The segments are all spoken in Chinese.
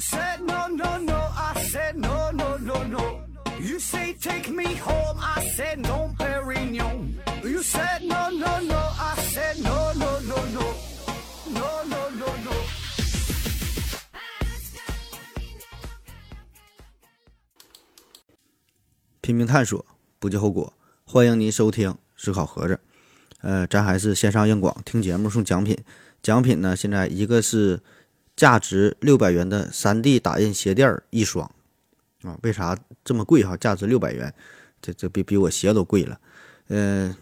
said no no no, I said no no no no. You say take me home, I said no, Perignon. You said no no no, I said no no no no, no no no no. 拼命探索，不计后果。欢迎您收听思考盒子。呃，咱还是线上硬广，听节目送奖品。奖品呢，现在一个是价值六百元的 3D 打印鞋垫儿一双啊。为啥这么贵哈？价值六百元，这这比比我鞋都贵了。嗯、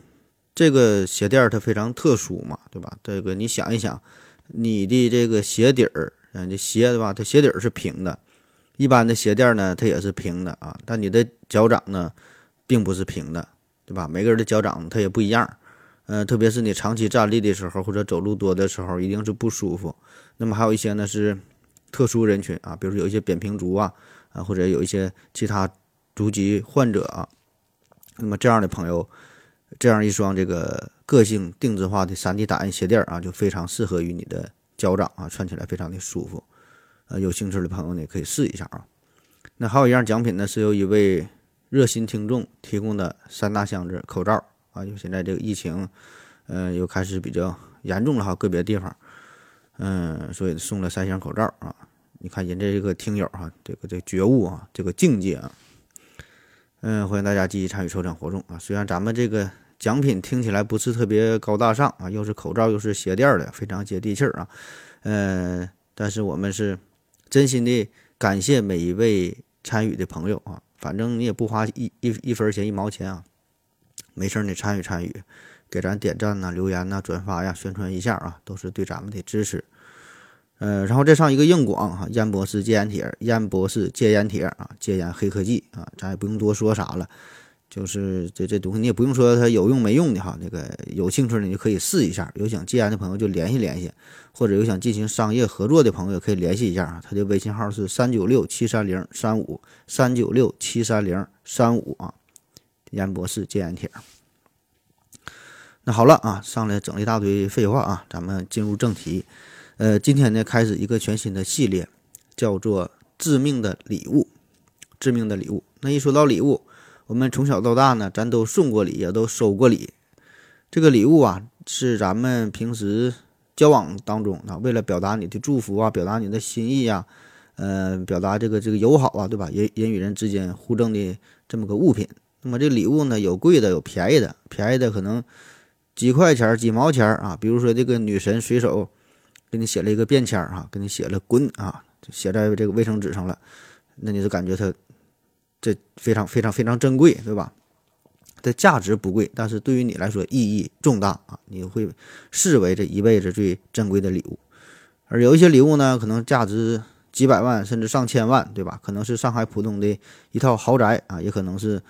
这个鞋垫儿它非常特殊嘛，对吧？这个你想一想，你的这个鞋底儿，嗯，这鞋对吧？它鞋底儿是平的，一般的鞋垫儿呢，它也是平的啊。但你的脚掌呢，并不是平的，对吧？每个人的脚掌它也不一样。呃，特别是你长期站立的时候，或者走路多的时候，一定是不舒服。那么还有一些呢是特殊人群啊，比如说有一些扁平足啊，啊或者有一些其他足疾患者啊。那么这样的朋友，这样一双这个个性定制化的 3D 打印鞋垫啊，就非常适合于你的脚掌啊，穿起来非常的舒服。呃，有兴趣的朋友呢可以试一下啊。那还有一样奖品呢，是由一位热心听众提供的三大箱子口罩。啊，因为现在这个疫情，呃，又开始比较严重了哈，个别地方，嗯，所以送了三箱口罩啊。你看人家这个听友哈，这个这个觉悟啊，这个境界啊，嗯，欢迎大家积极参与抽奖活动啊。虽然咱们这个奖品听起来不是特别高大上啊，又是口罩又是鞋垫的，非常接地气儿啊，呃，但是我们是真心的感谢每一位参与的朋友啊。反正你也不花一一一分钱一毛钱啊。没事儿，你参与参与，给咱点赞呐、留言呐、转发呀、宣传一下啊，都是对咱们的支持。呃，然后再上一个硬广哈，燕博士戒烟帖，燕博士戒烟帖啊，戒烟黑科技啊，咱也不用多说啥了，就是这这东西你也不用说它有用没用的哈，那个有兴趣的你就可以试一下，有想戒烟的朋友就联系联系，或者有想进行商业合作的朋友可以联系一下啊，他的微信号是三九六七三零三五三九六七三零三五啊。严博士戒烟帖。那好了啊，上来整了一大堆废话啊，咱们进入正题。呃，今天呢，开始一个全新的系列，叫做“致命的礼物”。致命的礼物。那一说到礼物，我们从小到大呢，咱都送过礼，也都收过礼。这个礼物啊，是咱们平时交往当中啊，为了表达你的祝福啊，表达你的心意啊，呃，表达这个这个友好啊，对吧？人人与人之间互赠的这么个物品。那么这礼物呢，有贵的，有便宜的。便宜的可能几块钱、几毛钱啊。比如说这个女神随手给你写了一个便签啊，给你写了“滚”啊，写在这个卫生纸上了，那你就感觉它这非常非常非常珍贵，对吧？它价值不贵，但是对于你来说意义重大啊，你会视为这一辈子最珍贵的礼物。而有一些礼物呢，可能价值几百万甚至上千万，对吧？可能是上海浦东的一套豪宅啊，也可能是。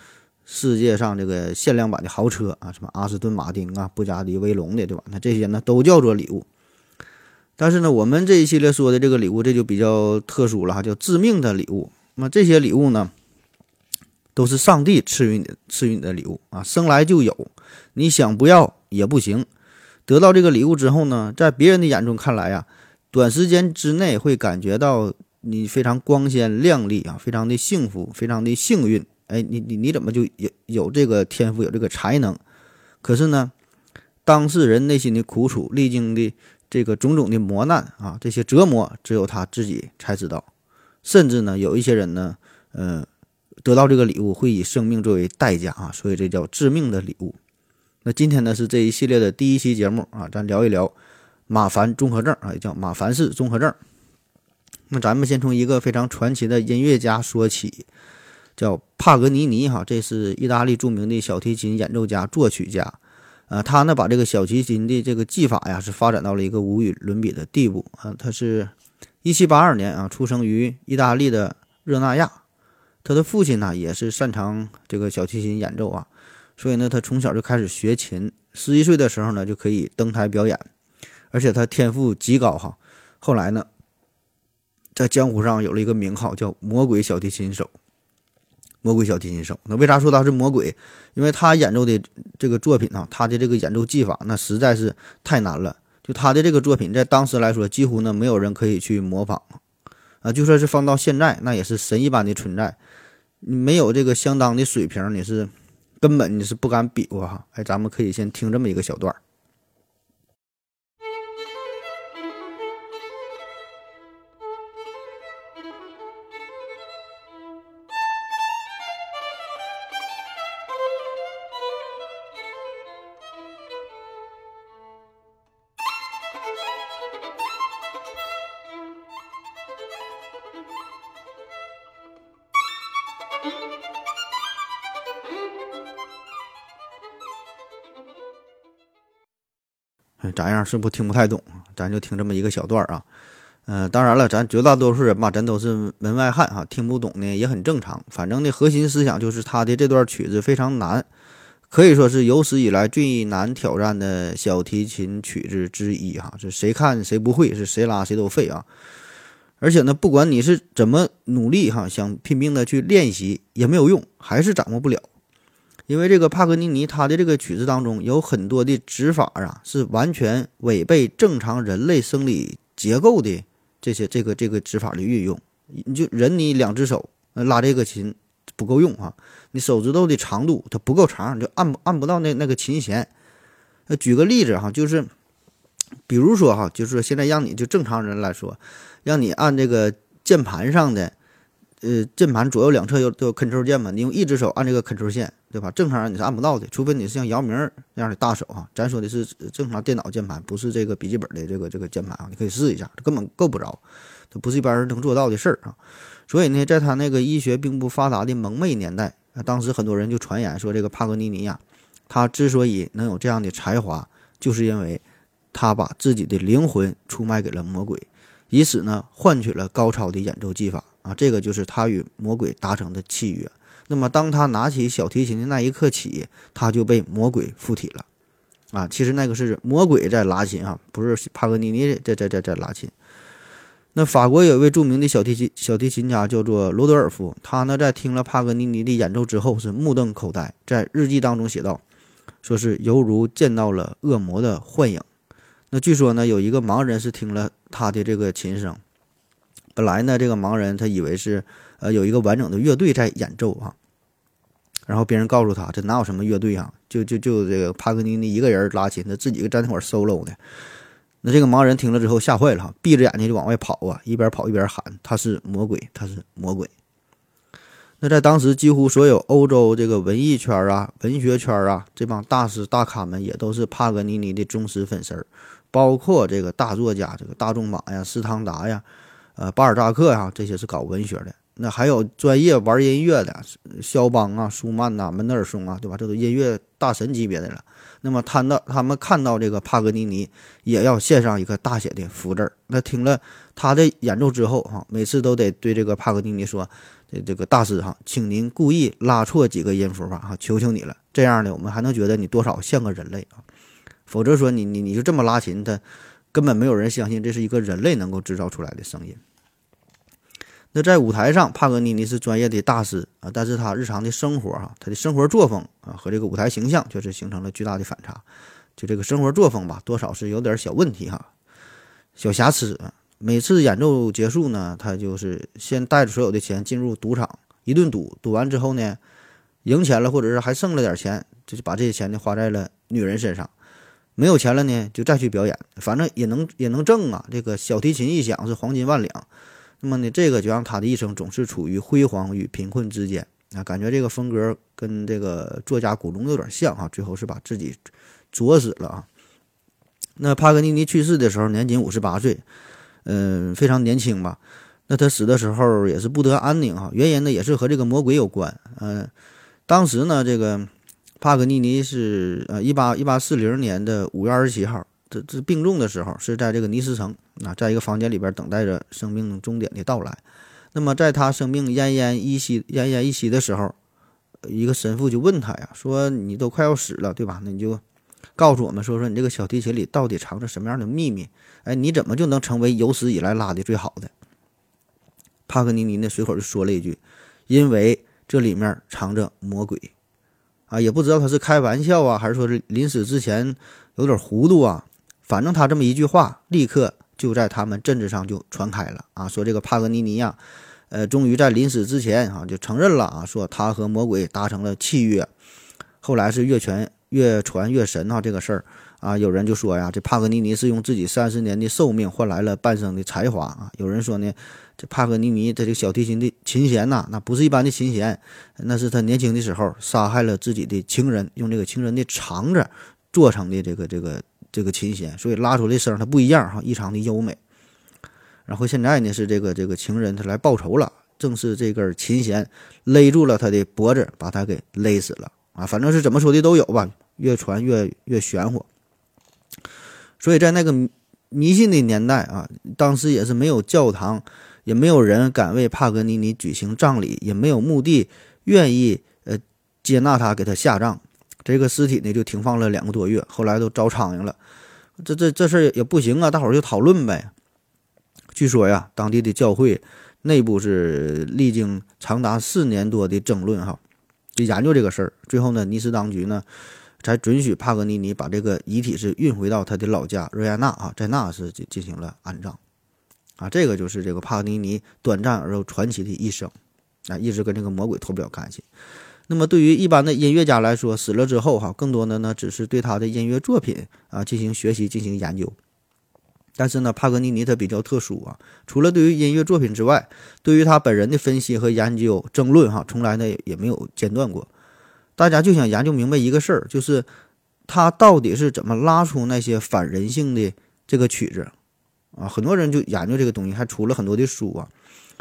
世界上这个限量版的豪车啊，什么阿斯顿马丁啊、布加迪威龙的，对吧？那这些呢都叫做礼物。但是呢，我们这一系列说的这个礼物，这就比较特殊了哈，叫致命的礼物。那么这些礼物呢，都是上帝赐予你的、赐予你的礼物啊，生来就有，你想不要也不行。得到这个礼物之后呢，在别人的眼中看来啊，短时间之内会感觉到你非常光鲜亮丽啊，非常的幸福，非常的幸运。哎，你你你怎么就有有这个天赋，有这个才能？可是呢，当事人内心的苦楚，历经的这个种种的磨难啊，这些折磨，只有他自己才知道。甚至呢，有一些人呢，呃，得到这个礼物会以生命作为代价啊，所以这叫致命的礼物。那今天呢是这一系列的第一期节目啊，咱聊一聊马凡综合症啊，也叫马凡氏综合症。那咱们先从一个非常传奇的音乐家说起。叫帕格尼尼哈，这是意大利著名的小提琴演奏家、作曲家，呃，他呢把这个小提琴的这个技法呀是发展到了一个无与伦比的地步啊。他是一七八二年啊出生于意大利的热那亚，他的父亲呢也是擅长这个小提琴演奏啊，所以呢他从小就开始学琴，十一岁的时候呢就可以登台表演，而且他天赋极高哈。后来呢，在江湖上有了一个名号叫“魔鬼小提琴手”。魔鬼小提琴手，那为啥说他是魔鬼？因为他演奏的这个作品啊，他的这个演奏技法那实在是太难了。就他的这个作品，在当时来说，几乎呢没有人可以去模仿。啊，就算是放到现在，那也是神一般的存在。你没有这个相当的水平，你是根本你是不敢比划哈。哎，咱们可以先听这么一个小段儿。咋样？是不听不太懂？咱就听这么一个小段儿啊。嗯，当然了，咱绝大多数人吧，咱都是门外汉哈，听不懂呢也很正常。反正呢，核心思想就是他的这段曲子非常难，可以说是有史以来最难挑战的小提琴曲子之一哈。是谁看谁不会，是谁拉谁都废啊。而且呢，不管你是怎么努力哈，想拼命的去练习也没有用，还是掌握不了。因为这个帕格尼尼他的这个曲子当中有很多的指法啊，是完全违背正常人类生理结构的这些这个这个指法的运用。你就人你两只手拉这个琴不够用啊，你手指头的长度它不够长，就按按不到那那个琴弦。举个例子哈，就是比如说哈，就是说现在让你就正常人来说，让你按这个键盘上的。呃，键盘左右两侧有都有 Ctrl 键嘛？你用一只手按这个 Ctrl 键，对吧？正常人你是按不到的，除非你是像姚明那样的大手啊。咱说的是正常电脑键盘，不是这个笔记本的这个这个键盘啊。你可以试一下，根本够不着，它不是一般人能做到的事儿啊。所以呢，在他那个医学并不发达的蒙昧年代，当时很多人就传言说，这个帕格尼尼呀，他之所以能有这样的才华，就是因为他把自己的灵魂出卖给了魔鬼，以此呢换取了高超的演奏技法。啊，这个就是他与魔鬼达成的契约。那么，当他拿起小提琴的那一刻起，他就被魔鬼附体了。啊，其实那个是魔鬼在拉琴啊，不是帕格尼尼在在在在拉琴。那法国有位著名的小提琴小提琴家叫做罗德尔夫，他呢在听了帕格尼尼的演奏之后是目瞪口呆，在日记当中写道，说是犹如见到了恶魔的幻影。那据说呢，有一个盲人是听了他的这个琴声。本来呢，这个盲人他以为是，呃，有一个完整的乐队在演奏啊，然后别人告诉他，这哪有什么乐队啊？就就就这个帕格尼尼一个人拉琴，他自己在那块 solo 呢。那这个盲人听了之后吓坏了，闭着眼睛就往外跑啊，一边跑一边喊：“他是魔鬼，他是魔鬼。”那在当时，几乎所有欧洲这个文艺圈啊、文学圈啊这帮大师大咖们也都是帕格尼尼的忠实粉丝儿，包括这个大作家这个大仲马呀、斯汤达呀。呃，巴尔扎克呀，这些是搞文学的。那还有专业玩音乐的，肖邦啊、舒曼呐、门德尔松啊，对吧？这都音乐大神级别的了。那么，看到他们看到这个帕格尼尼，也要献上一个大写的福字。那听了他的演奏之后，哈，每次都得对这个帕格尼尼说：“这这个大师哈，请您故意拉错几个音符吧，哈，求求你了。这样呢，我们还能觉得你多少像个人类啊。否则说你你你就这么拉琴，他根本没有人相信这是一个人类能够制造出来的声音。”那在舞台上，帕格尼尼是专业的大师啊，但是他日常的生活哈，他的生活作风啊和这个舞台形象确实形成了巨大的反差。就这个生活作风吧，多少是有点小问题哈，小瑕疵。每次演奏结束呢，他就是先带着所有的钱进入赌场一顿赌，赌完之后呢，赢钱了或者是还剩了点钱，就是把这些钱呢花在了女人身上。没有钱了呢，就再去表演，反正也能也能挣啊。这个小提琴一响是黄金万两。那么呢，这个就让他的一生总是处于辉煌与贫困之间啊，感觉这个风格跟这个作家古龙有点像哈，最后是把自己作死了啊。那帕格尼尼去世的时候年仅五十八岁，嗯，非常年轻吧。那他死的时候也是不得安宁哈，原因呢也是和这个魔鬼有关。嗯，当时呢，这个帕格尼尼是呃一八一八四零年的五月二十七号。这这病重的时候是在这个尼斯城啊，在一个房间里边等待着生命终点的到来。那么在他生命奄奄一息、奄奄一息的时候，一个神父就问他呀，说：“你都快要死了，对吧？那你就告诉我们说说你这个小提琴里到底藏着什么样的秘密？哎，你怎么就能成为有史以来拉的最好的？”帕格尼尼呢随口就说了一句：“因为这里面藏着魔鬼。”啊，也不知道他是开玩笑啊，还是说是临死之前有点糊涂啊。反正他这么一句话，立刻就在他们镇子上就传开了啊，说这个帕格尼尼呀，呃，终于在临死之前啊就承认了啊，说他和魔鬼达成了契约。后来是越传越传越神啊，这个事儿啊，有人就说呀，这帕格尼尼是用自己三十年的寿命换来了半生的才华啊。有人说呢，这帕格尼尼他这个小提琴的琴弦呐，那不是一般的琴弦，那是他年轻的时候杀害了自己的情人，用这个情人的肠子做成的这个这个。这个琴弦，所以拉出来声它不一样哈，异常的优美。然后现在呢是这个这个情人他来报仇了，正是这根琴弦勒住了他的脖子，把他给勒死了啊！反正是怎么说的都有吧，越传越越玄乎。所以在那个迷信的年代啊，当时也是没有教堂，也没有人敢为帕格尼尼举行葬礼，也没有墓地愿意呃接纳他给他下葬。这个尸体呢就停放了两个多月，后来都招苍蝇了。这这这事也不行啊，大伙儿就讨论呗。据说呀，当地的教会内部是历经长达四年多的争论哈，就研究这个事儿。最后呢，尼斯当局呢才准许帕格尼尼把这个遗体是运回到他的老家热亚纳啊，在那是进进行了安葬啊。这个就是这个帕格尼尼短暂而又传奇的一生啊，一直跟这个魔鬼脱不了干系。那么对于一般的音乐家来说，死了之后哈，更多的呢只是对他的音乐作品啊进行学习、进行研究。但是呢，帕格尼尼他比较特殊啊，除了对于音乐作品之外，对于他本人的分析和研究、争论哈，从来呢也没有间断过。大家就想研究明白一个事儿，就是他到底是怎么拉出那些反人性的这个曲子啊？很多人就研究这个东西，还出了很多的书啊。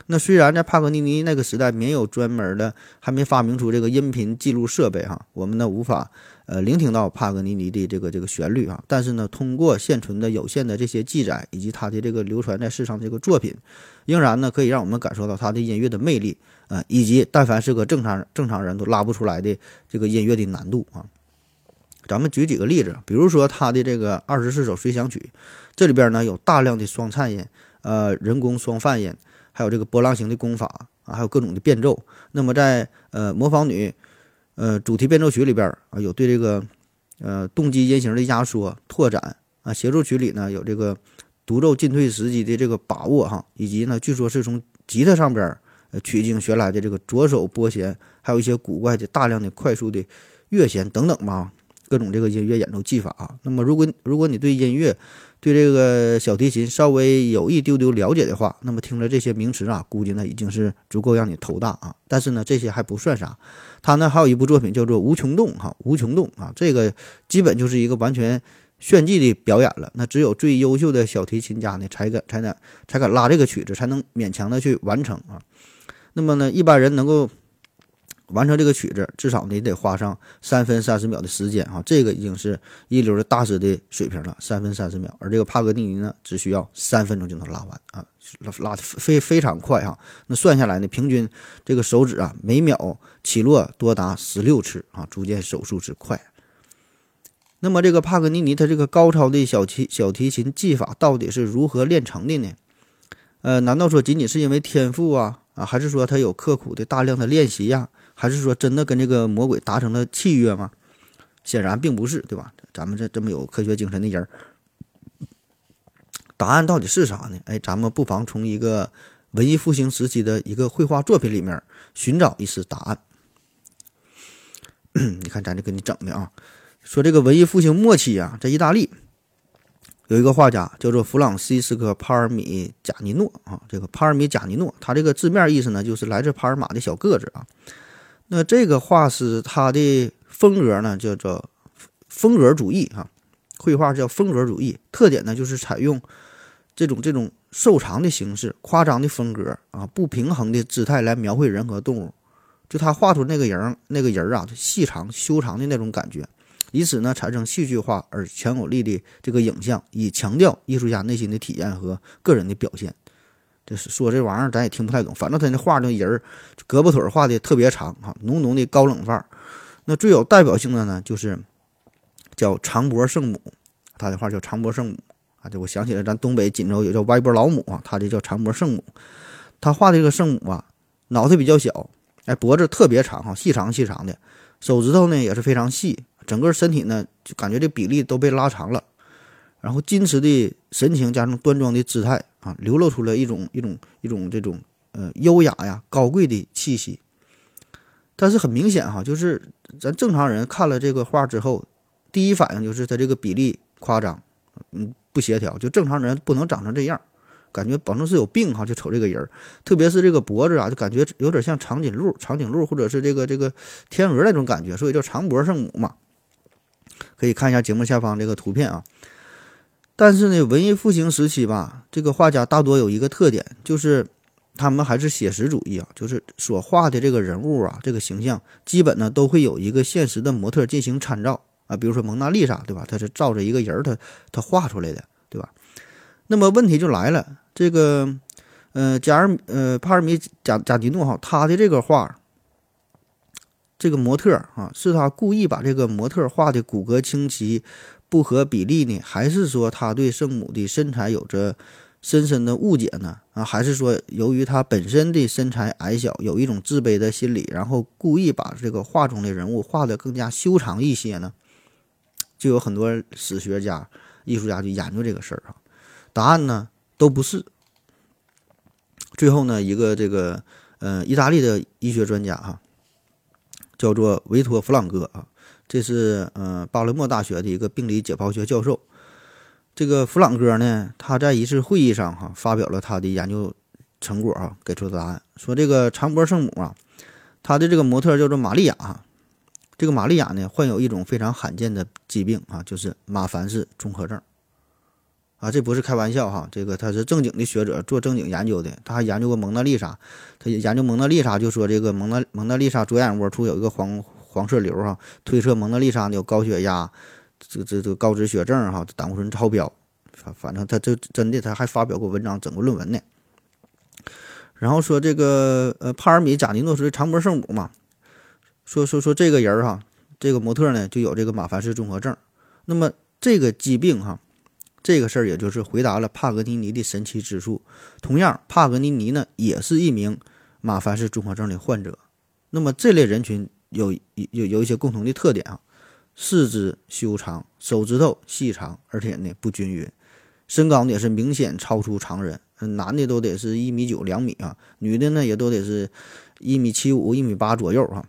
那虽然在帕格尼尼那个时代没有专门的，还没发明出这个音频记录设备哈，我们呢无法呃聆听到帕格尼尼的这个这个旋律啊。但是呢，通过现存的有限的这些记载以及他的这个流传在世上的这个作品，仍然呢可以让我们感受到他的音乐的魅力啊，以及但凡是个正常正常人都拉不出来的这个音乐的难度啊。咱们举几个例子，比如说他的这个二十四首随想曲，这里边呢有大量的双颤音，呃，人工双泛音。还有这个波浪形的功法啊，还有各种的变奏。那么在呃模仿女呃主题变奏曲里边啊，有对这个呃动机音型的压缩拓展啊。协奏曲里呢有这个独奏进退时机的这个把握哈，以及呢据说是从吉他上边呃取经学来的这个左手拨弦，还有一些古怪的大量的快速的乐弦等等吧，各种这个音乐演奏技法。那么如果如果你对音乐，对这个小提琴稍微有一丢丢了解的话，那么听了这些名词啊，估计呢已经是足够让你头大啊。但是呢，这些还不算啥，他呢还有一部作品叫做《无穷动》哈，《无穷动》啊，这个基本就是一个完全炫技的表演了。那只有最优秀的小提琴家呢，才敢才敢才敢拉这个曲子，才能勉强的去完成啊。那么呢，一般人能够。完成这个曲子，至少你得花上三分三十秒的时间哈，这个已经是一流的大师的水平了，三分三十秒。而这个帕格尼尼呢，只需要三分钟就能拉完啊，拉拉的非非常快哈。那算下来呢，平均这个手指啊每秒起落多达十六次啊，足见手速之快。那么这个帕格尼尼他这个高超的小提小提琴技法到底是如何练成的呢？呃，难道说仅仅是因为天赋啊啊，还是说他有刻苦的大量的练习呀？还是说真的跟这个魔鬼达成了契约吗？显然并不是，对吧？咱们这这么有科学精神的人，答案到底是啥呢？哎，咱们不妨从一个文艺复兴时期的一个绘画作品里面寻找一丝答案。你看，咱这给你整的啊，说这个文艺复兴末期啊，在意大利有一个画家叫做弗朗西斯科·帕尔米贾尼诺啊，这个帕尔米贾尼诺，他这个字面意思呢，就是来自帕尔马的小个子啊。那这个画师他的风格呢，叫做风格主义啊，绘画叫风格主义，特点呢就是采用这种这种瘦长的形式、夸张的风格啊、不平衡的姿态来描绘人和动物。就他画出那个人那个人啊，细长修长的那种感觉，以此呢产生戏剧化而强有力的这个影像，以强调艺术家内心的体验和个人的表现。就是说这玩意儿咱也听不太懂，反正他那画那人儿胳膊腿画的特别长哈，浓浓的高冷范儿。那最有代表性的呢，就是叫长脖圣母，他的画叫长脖圣母啊。就我想起来，咱东北锦州有叫歪脖老母啊，他这叫长脖圣母。他画这个圣母啊，脑袋比较小，哎，脖子特别长哈，细长细长的，手指头呢也是非常细，整个身体呢就感觉这比例都被拉长了。然后矜持的神情加上端庄的姿态啊，流露出了一种一种一种这种呃优雅呀、高贵的气息。但是很明显哈，就是咱正常人看了这个画之后，第一反应就是他这个比例夸张，嗯，不协调，就正常人不能长成这样，感觉保证是有病哈。就瞅这个人，特别是这个脖子啊，就感觉有点像长颈鹿、长颈鹿或者是这个这个天鹅那种感觉，所以叫长脖圣母嘛。可以看一下节目下方这个图片啊。但是呢，文艺复兴时期吧，这个画家大多有一个特点，就是他们还是写实主义啊，就是所画的这个人物啊，这个形象基本呢都会有一个现实的模特进行参照啊，比如说蒙娜丽莎，对吧？他是照着一个人，他他画出来的，对吧？那么问题就来了，这个呃，加尔呃帕尔米贾贾迪诺哈，他的这个画，这个模特啊，是他故意把这个模特画的骨骼清奇。不合比例呢，还是说他对圣母的身材有着深深的误解呢？啊，还是说由于他本身的身材矮小，有一种自卑的心理，然后故意把这个画中的人物画得更加修长一些呢？就有很多史学家、艺术家去研究这个事儿啊。答案呢都不是。最后呢，一个这个呃意大利的医学专家哈，叫做维托·弗朗哥啊。这是呃巴勒莫大学的一个病理解剖学教授，这个弗朗哥呢，他在一次会议上哈发表了他的研究成果啊，给出的答案。说这个长脖圣母啊，他的这个模特叫做玛利亚哈，这个玛利亚呢患有一种非常罕见的疾病啊，就是马凡氏综合症。啊，这不是开玩笑哈，这个他是正经的学者做正经研究的，他还研究过蒙娜丽莎，他研究蒙娜丽莎就说这个蒙娜蒙娜丽莎左眼窝处有一个黄。黄色瘤哈，推测蒙娜丽莎有高血压，这这这高脂血症哈，胆固醇超标，反反正他这真的他还发表过文章，整个论文呢。然后说这个呃帕尔米贾尼诺是长脖圣母嘛，说说说这个人哈，这个模特呢就有这个马凡氏综合症。那么这个疾病哈，这个事儿也就是回答了帕格尼尼的神奇之处。同样，帕格尼尼呢也是一名马凡氏综合症的患者。那么这类人群。有有有一些共同的特点啊，四肢修长，手指头细长，而且呢不均匀，身高呢也是明显超出常人，男的都得是一米九两米啊，女的呢也都得是一米七五一米八左右哈。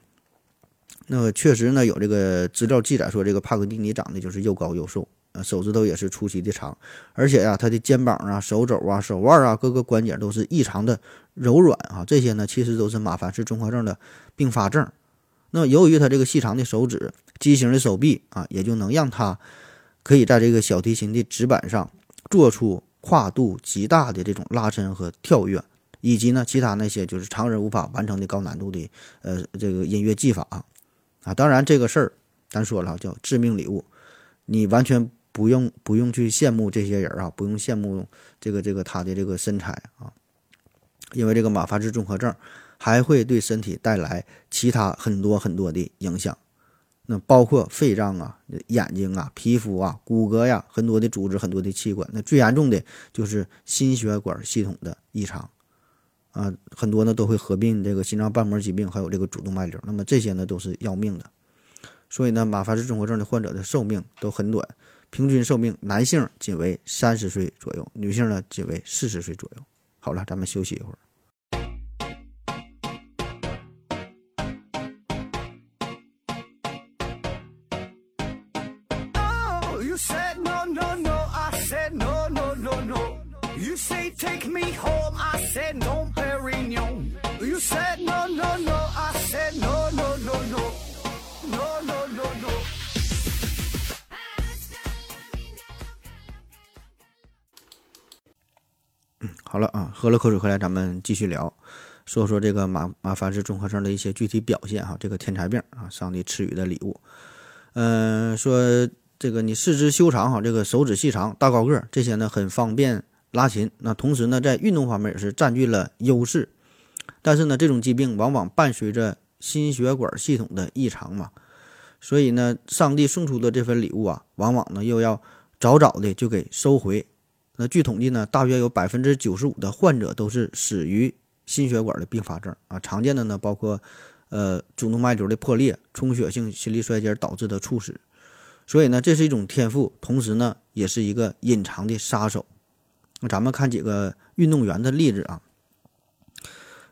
那么确实呢有这个资料记载说，这个帕格尼尼长得就是又高又瘦，啊手指头也是出奇的长，而且呀他的肩膀啊、手肘啊、手腕啊各个关节都是异常的柔软啊，这些呢其实都是马凡氏综合症的并发症。那由于他这个细长的手指、畸形的手臂啊，也就能让他可以在这个小提琴的指板上做出跨度极大的这种拉伸和跳跃，以及呢其他那些就是常人无法完成的高难度的呃这个音乐技法啊。当然这个事儿咱说了叫致命礼物，你完全不用不用去羡慕这些人啊，不用羡慕这个这个他的这个身材啊，因为这个马凡氏综合症。还会对身体带来其他很多很多的影响，那包括肺脏啊、眼睛啊、皮肤啊、骨骼呀，很多的组织、很多的器官。那最严重的就是心血管系统的异常，啊，很多呢都会合并这个心脏瓣膜疾病，还有这个主动脉瘤。那么这些呢都是要命的。所以呢，马凡氏综合症的患者的寿命都很短，平均寿命男性仅为三十岁左右，女性呢仅为四十岁左右。好了，咱们休息一会儿。Make me home，i said no。好了啊，喝了口水回来，咱们继续聊，说说这个马马凡氏综合症的一些具体表现哈。这个天才病啊，上帝赐予的礼物。嗯，说这个你四肢修长哈，这个手指细长，大高个，这些呢很方便拉琴。那同时呢，在运动方面也是占据了优势。但是呢，这种疾病往往伴随着心血管系统的异常嘛，所以呢，上帝送出的这份礼物啊，往往呢又要早早的就给收回。那据统计呢，大约有百分之九十五的患者都是死于心血管的并发症啊。常见的呢，包括呃主动脉瘤的破裂、充血性心力衰竭导致的猝死。所以呢，这是一种天赋，同时呢，也是一个隐藏的杀手。那咱们看几个运动员的例子啊。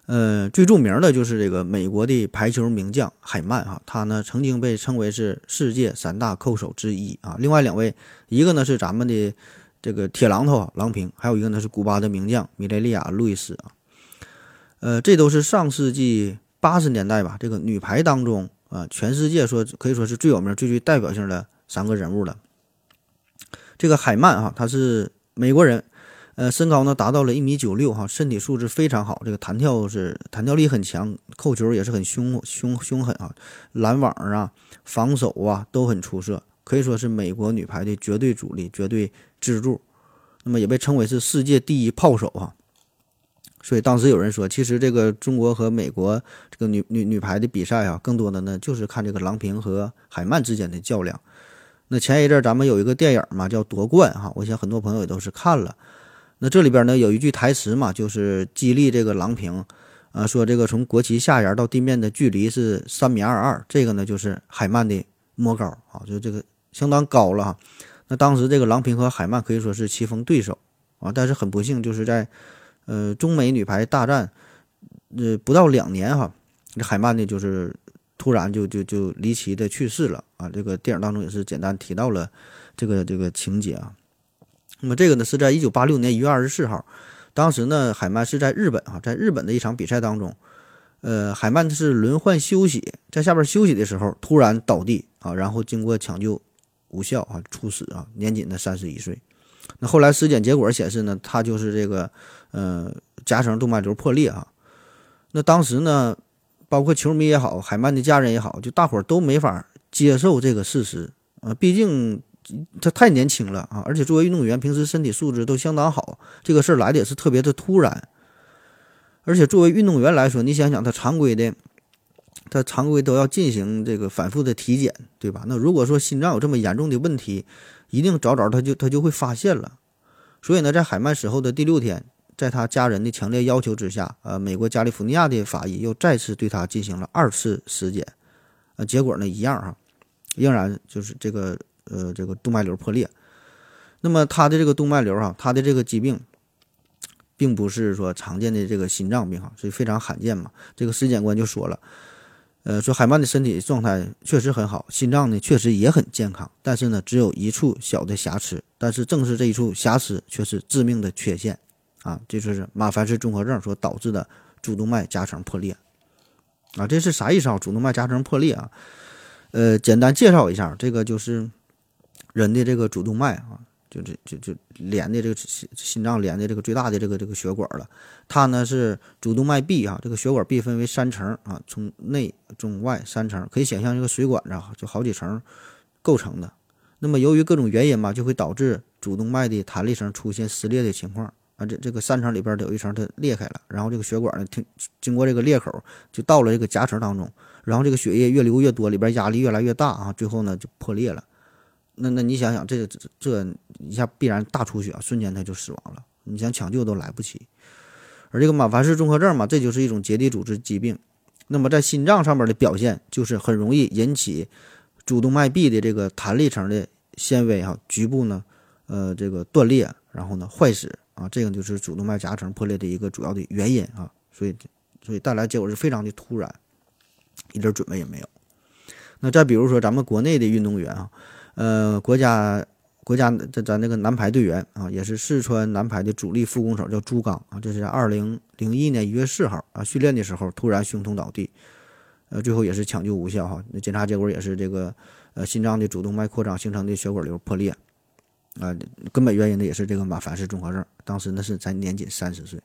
呃，最著名的就是这个美国的排球名将海曼哈，他呢曾经被称为是世界三大扣手之一啊。另外两位，一个呢是咱们的这个铁榔头郎平，还有一个呢是古巴的名将米雷利亚·路易斯啊。呃，这都是上世纪八十年代吧，这个女排当中啊，全世界说可以说是最有名、最具代表性的三个人物了。这个海曼哈，他是美国人。呃，身高呢达到了一米九六哈，身体素质非常好，这个弹跳是弹跳力很强，扣球也是很凶凶凶狠啊，拦网啊，防守啊都很出色，可以说是美国女排的绝对主力、绝对支柱。那么也被称为是世界第一炮手啊。所以当时有人说，其实这个中国和美国这个女女女排的比赛啊，更多的呢就是看这个郎平和海曼之间的较量。那前一阵咱们有一个电影嘛，叫夺冠哈，我想很多朋友也都是看了。那这里边呢有一句台词嘛，就是激励这个郎平，啊，说这个从国旗下沿到地面的距离是三米二二，这个呢就是海曼的摸高啊，就这个相当高了哈。那当时这个郎平和海曼可以说是棋逢对手啊，但是很不幸就是在呃中美女排大战呃不到两年哈，这海曼呢就是突然就就就离奇的去世了啊。这个电影当中也是简单提到了这个这个情节啊。那么这个呢，是在一九八六年一月二十四号，当时呢，海曼是在日本啊，在日本的一场比赛当中，呃，海曼是轮换休息，在下边休息的时候突然倒地啊，然后经过抢救无效啊，猝死啊，年仅的三十一岁。那后来尸检结果显示呢，他就是这个呃夹层动脉瘤破裂啊。那当时呢，包括球迷也好，海曼的家人也好，就大伙都没法接受这个事实啊，毕竟。他太年轻了啊，而且作为运动员，平时身体素质都相当好，这个事儿来的也是特别的突然。而且作为运动员来说，你想想，他常规的，他常规都要进行这个反复的体检，对吧？那如果说心脏有这么严重的问题，一定早早他就他就会发现了。所以呢，在海曼死后的第六天，在他家人的强烈要求之下，呃，美国加利福尼亚的法医又再次对他进行了二次尸检，呃，结果呢一样哈，仍然就是这个。呃，这个动脉瘤破裂，那么他的这个动脉瘤哈，他的这个疾病，并不是说常见的这个心脏病哈，所以非常罕见嘛。这个尸检官就说了，呃，说海曼的身体状态确实很好，心脏呢确实也很健康，但是呢，只有一处小的瑕疵，但是正是这一处瑕疵却是致命的缺陷啊，这就是马凡氏综合症所导致的主动脉夹层破裂啊，这是啥意思啊？主动脉夹层破裂啊？呃，简单介绍一下，这个就是。人的这个主动脉啊，就这就就连的这个心心脏连的这个最大的这个这个血管了。它呢是主动脉壁啊，这个血管壁分为三层啊，从内中外三层，可以想象这个水管子啊，就好几层构成的。那么由于各种原因嘛，就会导致主动脉的弹力层出现撕裂的情况啊。这这个三层里边有一层它裂开了，然后这个血管呢，经经过这个裂口就到了这个夹层当中，然后这个血液越流越多，里边压力越来越大啊，最后呢就破裂了。那那你想想，这个这这一下必然大出血，瞬间他就死亡了。你想抢救都来不及。而这个马凡氏综合症嘛，这就是一种结缔组织疾病。那么在心脏上面的表现，就是很容易引起主动脉壁的这个弹力层的纤维哈局部呢，呃，这个断裂，然后呢坏死啊，这个就是主动脉夹层破裂的一个主要的原因啊。所以所以带来结果是非常的突然，一点准备也没有。那再比如说咱们国内的运动员啊。呃，国家国家咱咱那个男排队员啊，也是四川男排的主力副攻手，叫朱刚啊。这是在二零零一年一月四号啊，训练的时候突然胸痛倒地，呃，最后也是抢救无效哈。那检查结果也是这个呃心脏的主动脉扩张形成的血管瘤破裂啊，根本原因呢也是这个马凡氏综合症。当时呢是才年仅三十岁。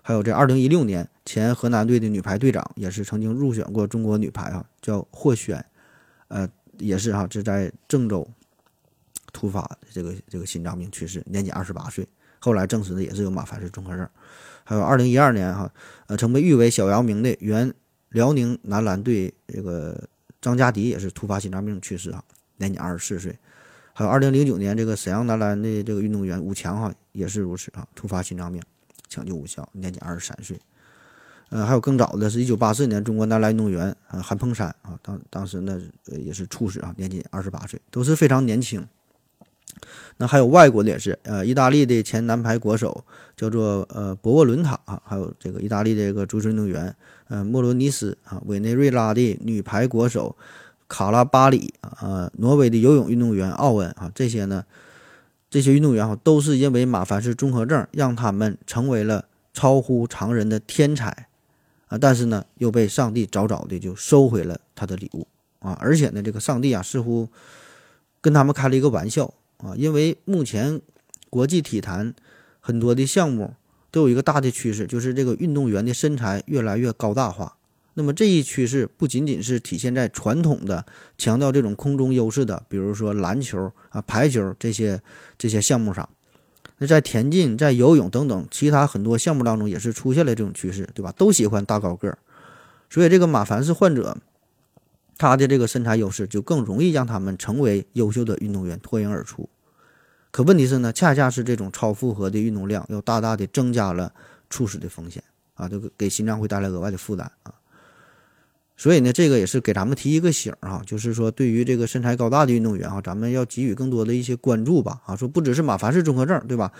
还有这二零一六年前河南队的女排队长，也是曾经入选过中国女排啊，叫霍轩，呃。也是哈，这在郑州突发这个这个心脏病去世，年仅二十八岁。后来证实的也是有马凡氏综合症。还有二零一二年哈，呃，曾被誉为小姚明的原辽宁男篮队这个张家迪也是突发心脏病去世啊，年仅二十四岁。还有二零零九年这个沈阳男篮的这个运动员武强哈也是如此啊，突发心脏病抢救无效，年仅二十三岁。呃，还有更早的是一九八四年中国男篮运动员啊韩鹏山啊，当当时呢也是处死啊，年仅二十八岁，都是非常年轻。那还有外国的也是，呃，意大利的前男排国手叫做呃博沃伦塔啊，还有这个意大利的这个足球运动员，呃莫罗尼斯啊，委内瑞拉的女排国手卡拉巴里啊，挪威的游泳运动员奥恩啊，这些呢，这些运动员哈都是因为马凡氏综合症让他们成为了超乎常人的天才啊，但是呢又被上帝早早的就收回了他的礼物啊，而且呢这个上帝啊似乎跟他们开了一个玩笑。啊，因为目前国际体坛很多的项目都有一个大的趋势，就是这个运动员的身材越来越高大化。那么这一趋势不仅仅是体现在传统的强调这种空中优势的，比如说篮球啊、排球这些这些项目上，那在田径、在游泳等等其他很多项目当中也是出现了这种趋势，对吧？都喜欢大高个儿，所以这个马凡氏患者。他的这个身材优势就更容易让他们成为优秀的运动员，脱颖而出。可问题是呢，恰恰是这种超负荷的运动量，又大大的增加了猝死的风险啊，这个给心脏会带来额外的负担啊。所以呢，这个也是给咱们提一个醒儿啊，就是说对于这个身材高大的运动员啊，咱们要给予更多的一些关注吧啊，说不只是马凡氏综合症，对吧？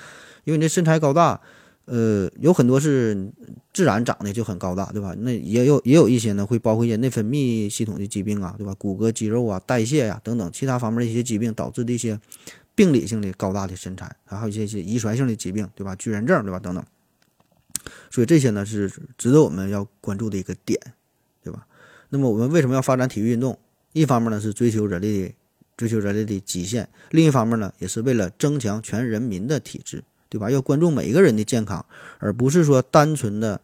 因为你这身材高大。呃，有很多是自然长得就很高大，对吧？那也有也有一些呢，会包括一些内分泌系统的疾病啊，对吧？骨骼、肌肉啊、代谢呀等等其他方面的一些疾病导致的一些病理性的高大的身材，还有一些些遗传性的疾病，对吧？巨人症，对吧？等等。所以这些呢是值得我们要关注的一个点，那么我们为什么要发展体育运动？一方面呢是追求人类的追求人类的极限，另一方面呢也是为了增强全人民的体质。对吧？要关注每一个人的健康，而不是说单纯的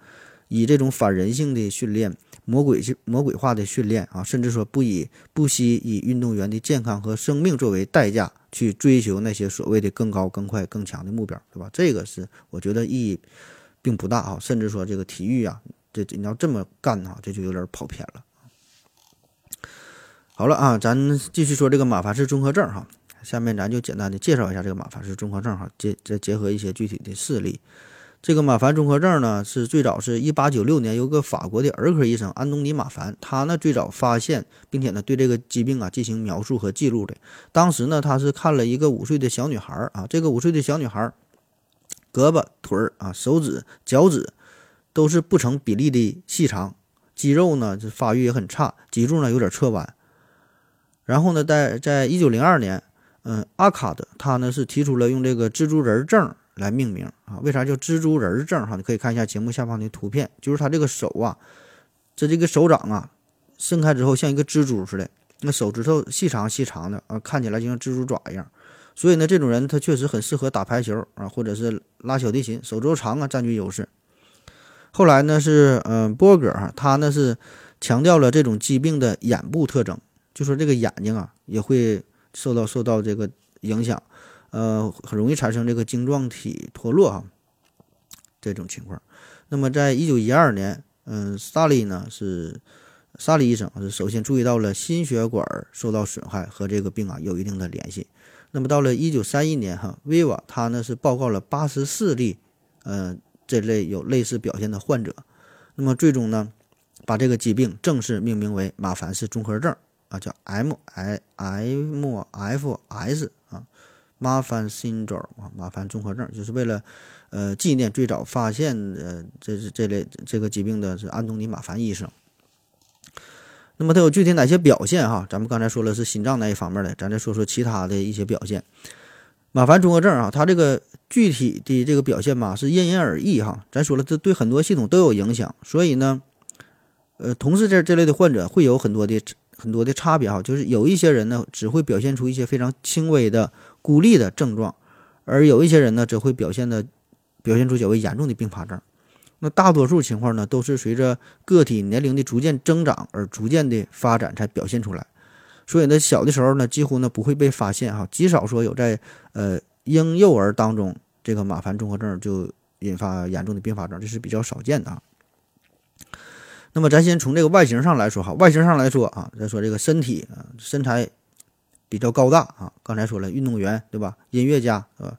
以这种反人性的训练、魔鬼魔鬼化的训练啊，甚至说不以不惜以运动员的健康和生命作为代价去追求那些所谓的更高、更快、更强的目标，对吧？这个是我觉得意义并不大啊，甚至说这个体育啊，这你要这么干的话，这就有点跑偏了。好了啊，咱继续说这个马凡氏综合症哈。下面咱就简单的介绍一下这个马凡氏综合症哈，结再结合一些具体的事例。这个马凡综合症呢，是最早是一八九六年有个法国的儿科医生安东尼马凡，他呢最早发现并且呢对这个疾病啊进行描述和记录的。当时呢他是看了一个五岁的小女孩啊，这个五岁的小女孩胳膊、腿儿啊、手指、脚趾都是不成比例的细长，肌肉呢这发育也很差，脊柱呢有点侧弯。然后呢，在在一九零二年。嗯，阿卡的他呢是提出了用这个蜘蛛人症来命名啊？为啥叫蜘蛛人症？哈，你可以看一下节目下方的图片，就是他这个手啊，这这个手掌啊，伸开之后像一个蜘蛛似的，那手指头细长细长的啊，看起来就像蜘蛛爪一样。所以呢，这种人他确实很适合打排球啊，或者是拉小提琴，手肘长啊，占据优势。后来呢是嗯波格哈，他呢是强调了这种疾病的眼部特征，就说这个眼睛啊也会。受到受到这个影响，呃，很容易产生这个晶状体脱落哈，这种情况。那么，在一九一二年，嗯，萨利呢是萨利医生是首先注意到了心血管受到损害和这个病啊有一定的联系。那么到了一九三一年哈，维瓦他呢是报告了八十四例，呃，这类有类似表现的患者。那么最终呢，把这个疾病正式命名为马凡氏综合症。啊，叫 M I M F S 啊，麻烦 syndrome 啊，麻烦综合症，就是为了呃纪念最早发现呃这是这类这个疾病的是安东尼马凡医生。那么它有具体哪些表现哈？咱们刚才说了是心脏那一方面的，咱再说说其他的一些表现。马凡综合症啊，它这个具体的这个表现吧是因人而异哈。咱说了，这对很多系统都有影响，所以呢，呃，同时这这类的患者会有很多的。很多的差别哈，就是有一些人呢只会表现出一些非常轻微的孤立的症状，而有一些人呢则会表现的表现出较为严重的并发症。那大多数情况呢都是随着个体年龄的逐渐增长而逐渐的发展才表现出来。所以呢小的时候呢几乎呢不会被发现哈，极少说有在呃婴幼儿当中这个马凡综合症就引发严重的并发症，这是比较少见的啊。那么咱先从这个外形上来说哈，外形上来说啊，再说这个身体啊，身材比较高大啊。刚才说了，运动员对吧？音乐家呃，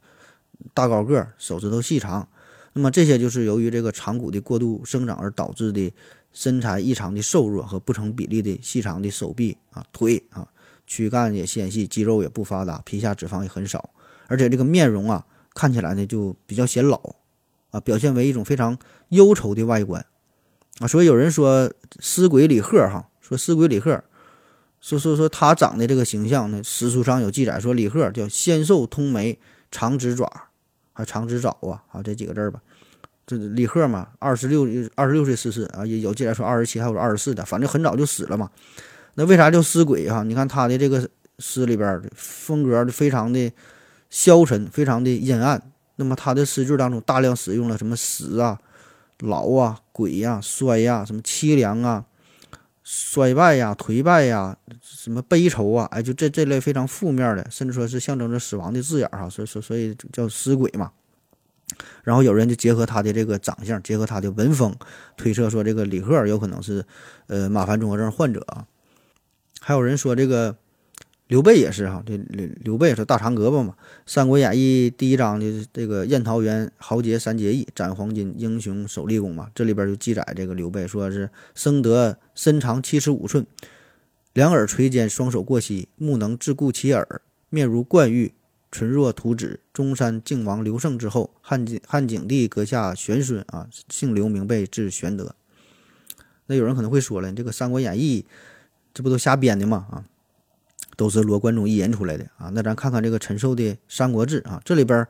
大高个，手指头细长。那么这些就是由于这个长骨的过度生长而导致的身材异常的瘦弱和不成比例的细长的手臂啊、腿啊，躯干也纤细，肌肉也不发达，皮下脂肪也很少，而且这个面容啊看起来呢就比较显老啊，表现为一种非常忧愁的外观啊。所以有人说尸鬼李贺哈，说尸鬼李贺，说说说他长的这个形象呢，史书上有记载说李贺叫纤瘦通眉，长直爪。还长直爪啊，好这几个字吧。这李贺嘛，二十六二十六岁逝世啊，也有记载说二十七还有二十四的，反正很早就死了嘛。那为啥叫尸鬼哈？你看他的这个诗里边风格非常的消沉，非常的阴暗。那么他的诗句当中大量使用了什么死啊、老啊、鬼呀、衰呀、什么凄凉啊、衰败呀、颓败呀、什么悲愁啊，哎，就这这类非常负面的，甚至说是象征着死亡的字眼哈，所以所所以叫尸鬼嘛。然后有人就结合他的这个长相，结合他的文风，推测说这个李贺有可能是呃马凡综合症患者啊。还有人说这个刘备也是哈，这刘刘备是大长胳膊嘛，《三国演义》第一章的这个宴桃园豪杰三结义，斩黄金英雄首立功嘛，这里边就记载这个刘备说是生得身长七十五寸，两耳垂肩，双手过膝，目能自顾其耳，面如冠玉。唇若涂脂，中山靖王刘胜之后，汉景汉景帝阁下玄孙啊，姓刘名备，字玄德。那有人可能会说了，你这个《三国演义》这不都瞎编的吗？啊，都是罗贯中一人出来的啊。那咱看看这个陈寿的《三国志》啊，这里边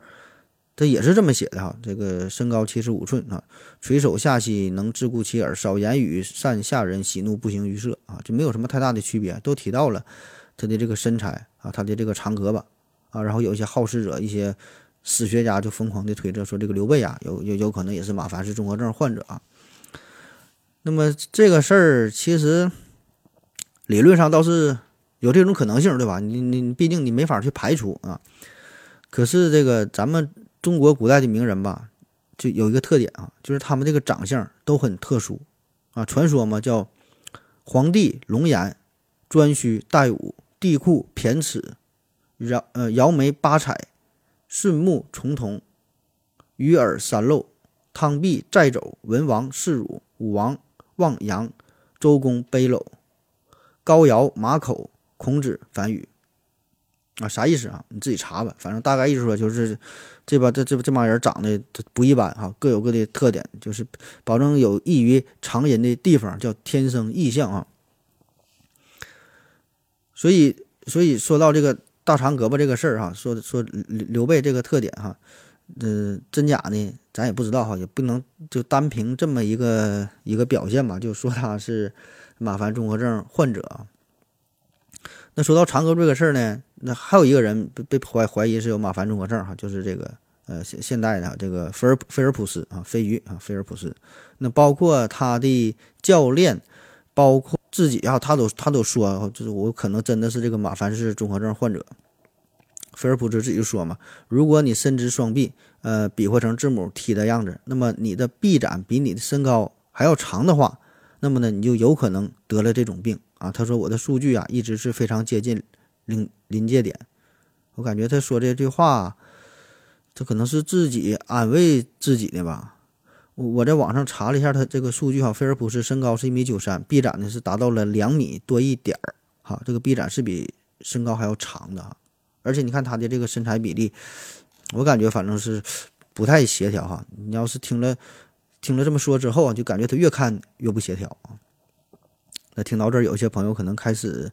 他也是这么写的哈。这个身高七十五寸啊，垂手下膝，能自顾其耳，少言语，善下人，喜怒不形于色啊，就没有什么太大的区别，都提到了他的这个身材啊，他的这个长胳膊。啊，然后有一些好事者、一些史学家就疯狂的推测说，这个刘备啊，有有有可能也是马凡氏综合症患者啊。那么这个事儿其实理论上倒是有这种可能性，对吧？你你毕竟你没法去排除啊。可是这个咱们中国古代的名人吧，就有一个特点啊，就是他们这个长相都很特殊啊。传说嘛，叫皇帝龙颜，颛须带武，帝喾骈齿。尧呃尧眉八彩，顺目重瞳，鱼耳三漏，汤壁在走，文王世乳，武王望阳，周公背篓，高尧马口，孔子反语。啊，啥意思啊？你自己查吧。反正大概意思说就是，这帮这这这帮人长得不一般哈，各有各的特点，就是保证有异于常人的地方，叫天生异象啊。所以，所以说到这个。大长胳膊这个事儿哈，说说刘刘备这个特点哈，呃，真假呢，咱也不知道哈，也不能就单凭这么一个一个表现吧，就说他是马凡综合症患者。那说到长胳膊这个事儿呢，那还有一个人被被怀怀疑是有马凡综合症哈，就是这个呃现现代的这个菲尔菲尔普斯啊，飞鱼啊，菲尔普斯。那包括他的教练，包括。自己啊，他都他都说，就是我可能真的是这个马凡氏综合症患者。菲尔普斯自己就说嘛，如果你伸直双臂，呃，比划成字母 T 的样子，那么你的臂展比你的身高还要长的话，那么呢，你就有可能得了这种病啊。他说我的数据啊，一直是非常接近临临界点。我感觉他说这句话，他可能是自己安慰自己的吧。我我在网上查了一下他这个数据哈，菲尔普斯身高是一米九三，臂展呢是达到了两米多一点儿，哈，这个臂展是比身高还要长的哈，而且你看他的这个身材比例，我感觉反正是不太协调哈。你要是听了听了这么说之后啊，就感觉他越看越不协调啊。那听到这儿，有些朋友可能开始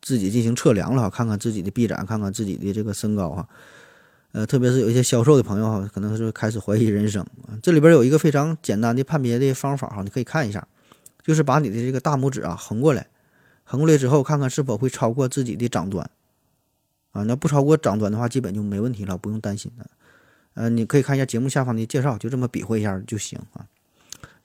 自己进行测量了，看看自己的臂展，看看自己的这个身高哈。呃，特别是有一些销售的朋友哈，可能是开始怀疑人生。这里边有一个非常简单的判别的方法哈，你可以看一下，就是把你的这个大拇指啊横过来，横过来之后，看看是否会超过自己的掌端啊。那不超过掌端的话，基本就没问题了，不用担心的。呃，你可以看一下节目下方的介绍，就这么比划一下就行啊。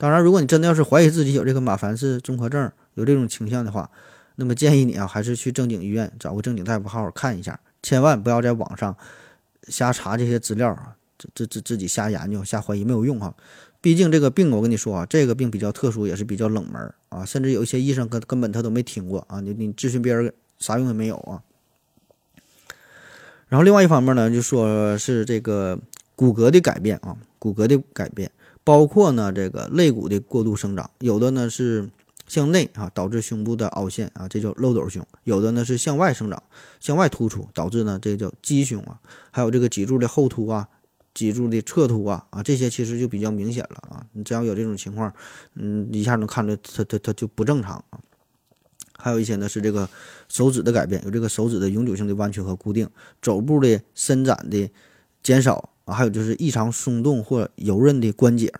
当然，如果你真的要是怀疑自己有这个马凡氏综合症，有这种倾向的话，那么建议你啊，还是去正经医院找个正经大夫好好看一下，千万不要在网上。瞎查这些资料啊，这这这自己瞎研究、瞎怀疑没有用哈。毕竟这个病，我跟你说啊，这个病比较特殊，也是比较冷门啊，甚至有一些医生根根本他都没听过啊。你你咨询别人啥用也没有啊。然后另外一方面呢，就说是这个骨骼的改变啊，骨骼的改变，包括呢这个肋骨的过度生长，有的呢是向内啊导致胸部的凹陷啊，这叫漏斗胸；有的呢是向外生长，向外突出，导致呢这叫鸡胸啊。还有这个脊柱的后凸啊，脊柱的侧凸啊啊，这些其实就比较明显了啊。你只要有这种情况，嗯，一下能看出它它它就不正常啊。还有一些呢是这个手指的改变，有这个手指的永久性的弯曲和固定，肘部的伸展的减少啊，还有就是异常松动或柔韧的关节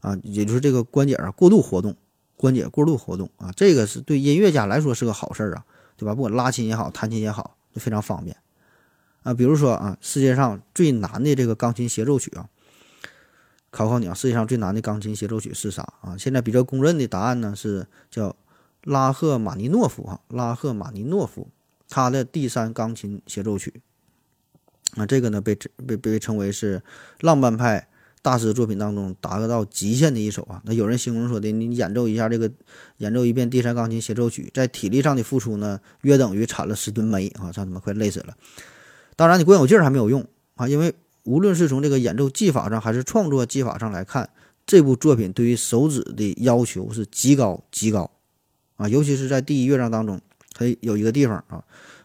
啊，也就是这个关节啊过度活动，关节过度活动啊，这个是对音乐家来说是个好事儿啊，对吧？不管拉琴也好，弹琴也好，就非常方便啊。比如说啊，世界上最难的这个钢琴协奏曲啊，考考你啊，世界上最难的钢琴协奏曲是啥啊？现在比较公认的答案呢是叫。拉赫玛尼诺夫哈，拉赫玛尼诺夫，他的第三钢琴协奏曲，啊，这个呢被被被称为是浪漫派大师作品当中达到极限的一首啊。那有人形容说的，你演奏一下这个，演奏一遍第三钢琴协奏曲，在体力上的付出呢，约等于铲了十吨煤啊，让他妈快累死了。当然，你光有劲儿还没有用啊，因为无论是从这个演奏技法上，还是创作技法上来看，这部作品对于手指的要求是极高极高。啊，尤其是在第一乐章当中，它有一个地方啊，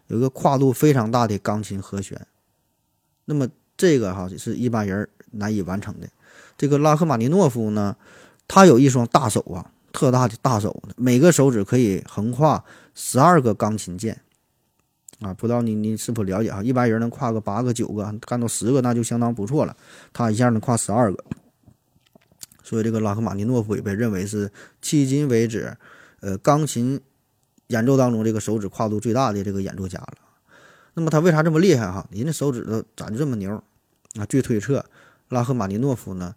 有一个跨度非常大的钢琴和弦。那么这个哈是一般人难以完成的。这个拉赫玛尼诺夫呢，他有一双大手啊，特大的大手，每个手指可以横跨十二个钢琴键。啊，不知道你你是否了解哈？一般人能跨个八个、九个，干到十个那就相当不错了。他一下能跨十二个，所以这个拉赫玛尼诺夫也被认为是迄今为止。呃，钢琴演奏当中这个手指跨度最大的这个演奏家了。那么他为啥这么厉害哈？人家手指头咋就这么牛？啊，据推测，拉赫玛尼诺夫呢，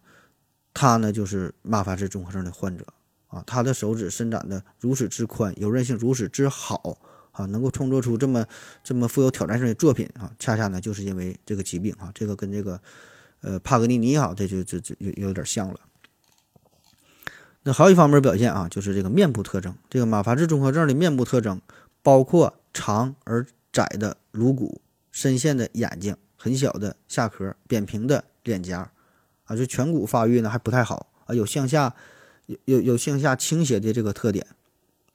他呢就是马凡氏综合症的患者啊。他的手指伸展的如此之宽，柔韧性如此之好啊，能够创作出这么这么富有挑战性的作品啊，恰恰呢就是因为这个疾病啊。这个跟这个呃帕格尼尼哈，这就这这有有点像了。那还有一方面表现啊，就是这个面部特征。这个马凡氏综合症的面部特征包括长而窄的颅骨、深陷的眼睛、很小的下颌、扁平的脸颊，啊，就颧骨发育呢还不太好啊，有向下有有有向下倾斜的这个特点。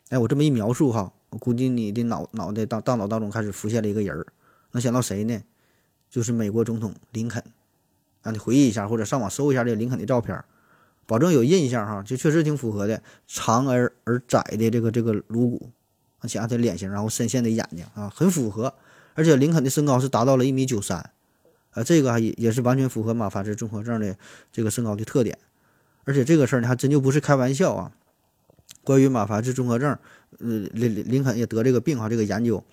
哎，我这么一描述哈，我估计你的脑脑袋当大脑当中开始浮现了一个人儿，能想到谁呢？就是美国总统林肯。让你回忆一下，或者上网搜一下这个林肯的照片。保证有印象哈，就确实挺符合的，长而而窄的这个这个颅骨，想想他脸型，然后深陷的眼睛啊，很符合。而且林肯的身高是达到了一米九三，啊，这个也也是完全符合马凡氏综合症的这个身高的特点。而且这个事儿呢，还真就不是开玩笑啊。关于马凡氏综合症，呃，林林林肯也得这个病哈，这个研究。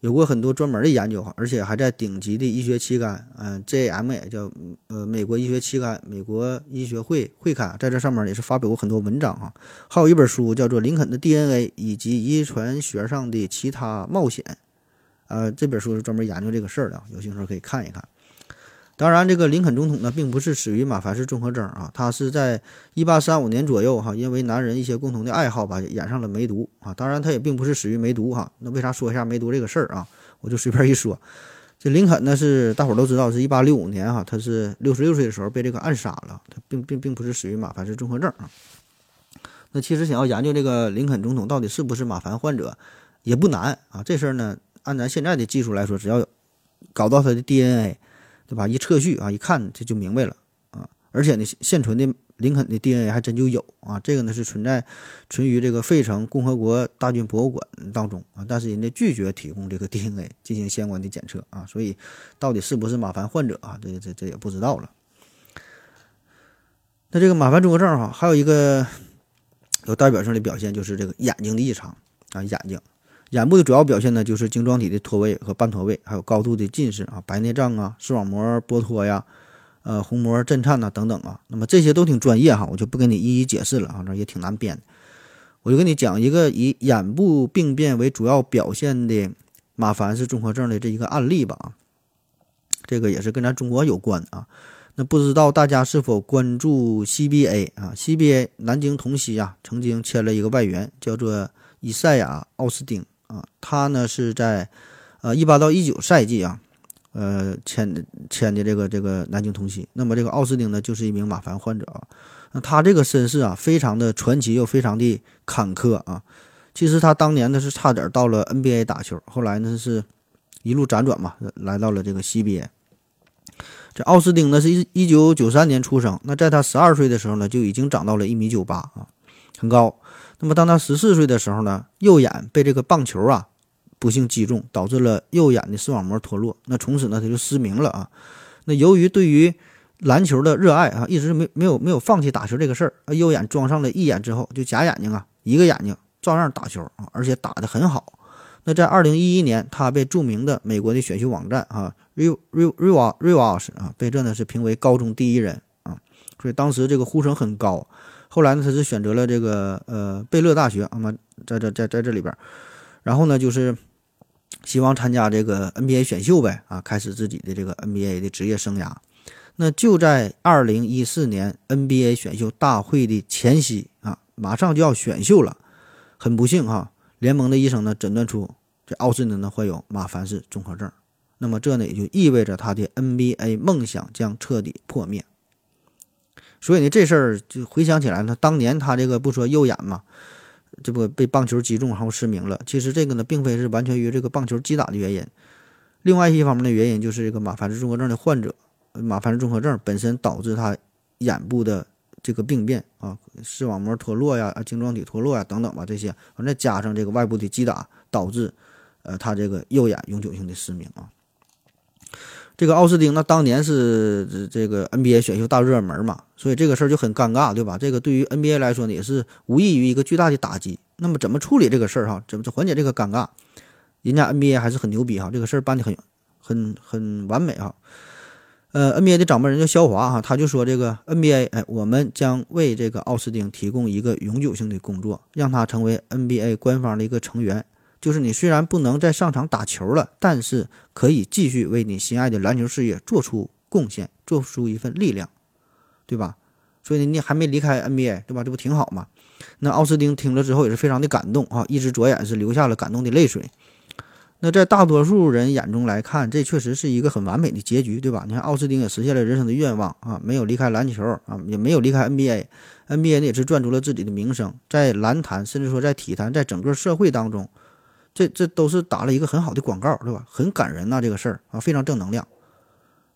有过很多专门的研究哈，而且还在顶级的医学期刊，嗯，JMA 叫呃美国医学期刊、美国医学会会刊，在这上面也是发表过很多文章啊。还有一本书叫做《林肯的 DNA 以及遗传学上的其他冒险》，呃，这本书是专门研究这个事儿的，有兴趣可以看一看。当然，这个林肯总统呢，并不是死于马凡氏综合征啊，他是在一八三五年左右哈，因为男人一些共同的爱好吧，染上了梅毒啊。当然，他也并不是死于梅毒哈。那为啥说一下梅毒这个事儿啊？我就随便一说，这林肯呢是大伙都知道，是一八六五年哈，他是六十六岁的时候被这个暗杀了，他并并并不是死于马凡氏综合症啊。那其实想要研究这个林肯总统到底是不是马凡患者，也不难啊。这事儿呢，按咱现在的技术来说，只要有搞到他的 DNA。对吧？一测序啊，一看这就明白了啊！而且呢，现存的林肯的 DNA 还真就有啊。这个呢是存在存于这个费城共和国大军博物馆当中啊，但是人家拒绝提供这个 DNA 进行相关的检测啊，所以到底是不是马凡患者啊？这这这也不知道了。那这个马凡综合症哈，还有一个有代表性的表现就是这个眼睛的异常啊，眼睛。眼部的主要表现呢，就是晶状体的脱位和半脱位，还有高度的近视啊、白内障啊、视网膜剥脱呀、呃虹膜震颤呐等等啊。那么这些都挺专业哈，我就不跟你一一解释了啊，这也挺难编的。我就跟你讲一个以眼部病变为主要表现的马凡氏综合症的这一个案例吧啊，这个也是跟咱中国有关啊。那不知道大家是否关注 CBA 啊？CBA 南京同曦啊，曾经签了一个外援，叫做伊赛亚·奥斯丁。啊，他呢是在，呃，一八到一九赛季啊，呃签签的这个这个南京同曦。那么这个奥斯汀呢，就是一名马凡患者啊。那他这个身世啊，非常的传奇又非常的坎坷啊。其实他当年呢是差点到了 NBA 打球，后来呢是一路辗转嘛，来到了这个 CBA。这奥斯汀呢是一一九九三年出生，那在他十二岁的时候呢，就已经长到了一米九八啊，很高。那么当他十四岁的时候呢，右眼被这个棒球啊不幸击中，导致了右眼的视网膜脱落，那从此呢他就失明了啊。那由于对于篮球的热爱啊，一直没没有没有放弃打球这个事儿，右眼装上了一眼之后，就假眼睛啊，一个眼睛照样打球啊，而且打得很好。那在二零一一年，他被著名的美国的选秀网站啊，Riv Real Real Real 啊，被这呢是评为高中第一人啊，所以当时这个呼声很高。后来呢，他是选择了这个呃贝勒大学啊嘛，在这在在这里边，然后呢就是希望参加这个 NBA 选秀呗啊，开始自己的这个 NBA 的职业生涯。那就在二零一四年 NBA 选秀大会的前夕啊，马上就要选秀了，很不幸哈，联盟的医生呢诊断出。这奥斯汀呢患有马凡氏综合症，那么这呢也就意味着他的 NBA 梦想将彻底破灭。所以呢这事儿就回想起来呢，当年他这个不说右眼嘛，这不被棒球击中然后失明了。其实这个呢并非是完全于这个棒球击打的原因，另外一方面的原因就是这个马凡氏综合症的患者，马凡氏综合症本身导致他眼部的这个病变啊，视网膜脱落呀、晶状体脱落呀等等吧这些，完再加上这个外部的击打导致。呃，他这个右眼永久性的失明啊，这个奥斯汀那当年是这个 NBA 选秀大热门嘛，所以这个事儿就很尴尬，对吧？这个对于 NBA 来说呢，也是无异于一个巨大的打击。那么怎么处理这个事儿哈？怎么缓解这个尴尬？人家 NBA 还是很牛逼哈，这个事儿办的很很很完美哈。呃，NBA 的掌门人叫肖华哈，他就说这个 NBA，哎，我们将为这个奥斯汀提供一个永久性的工作，让他成为 NBA 官方的一个成员。就是你虽然不能再上场打球了，但是可以继续为你心爱的篮球事业做出贡献，做出一份力量，对吧？所以你还没离开 NBA，对吧？这不挺好吗？那奥斯汀听了之后也是非常的感动啊，一只左眼是流下了感动的泪水。那在大多数人眼中来看，这确实是一个很完美的结局，对吧？你看奥斯汀也实现了人生的愿望啊，没有离开篮球啊，也没有离开 NBA，NBA 呢也是赚足了自己的名声，在篮坛甚至说在体坛，在整个社会当中。这这都是打了一个很好的广告，对吧？很感人呐，这个事儿啊，非常正能量。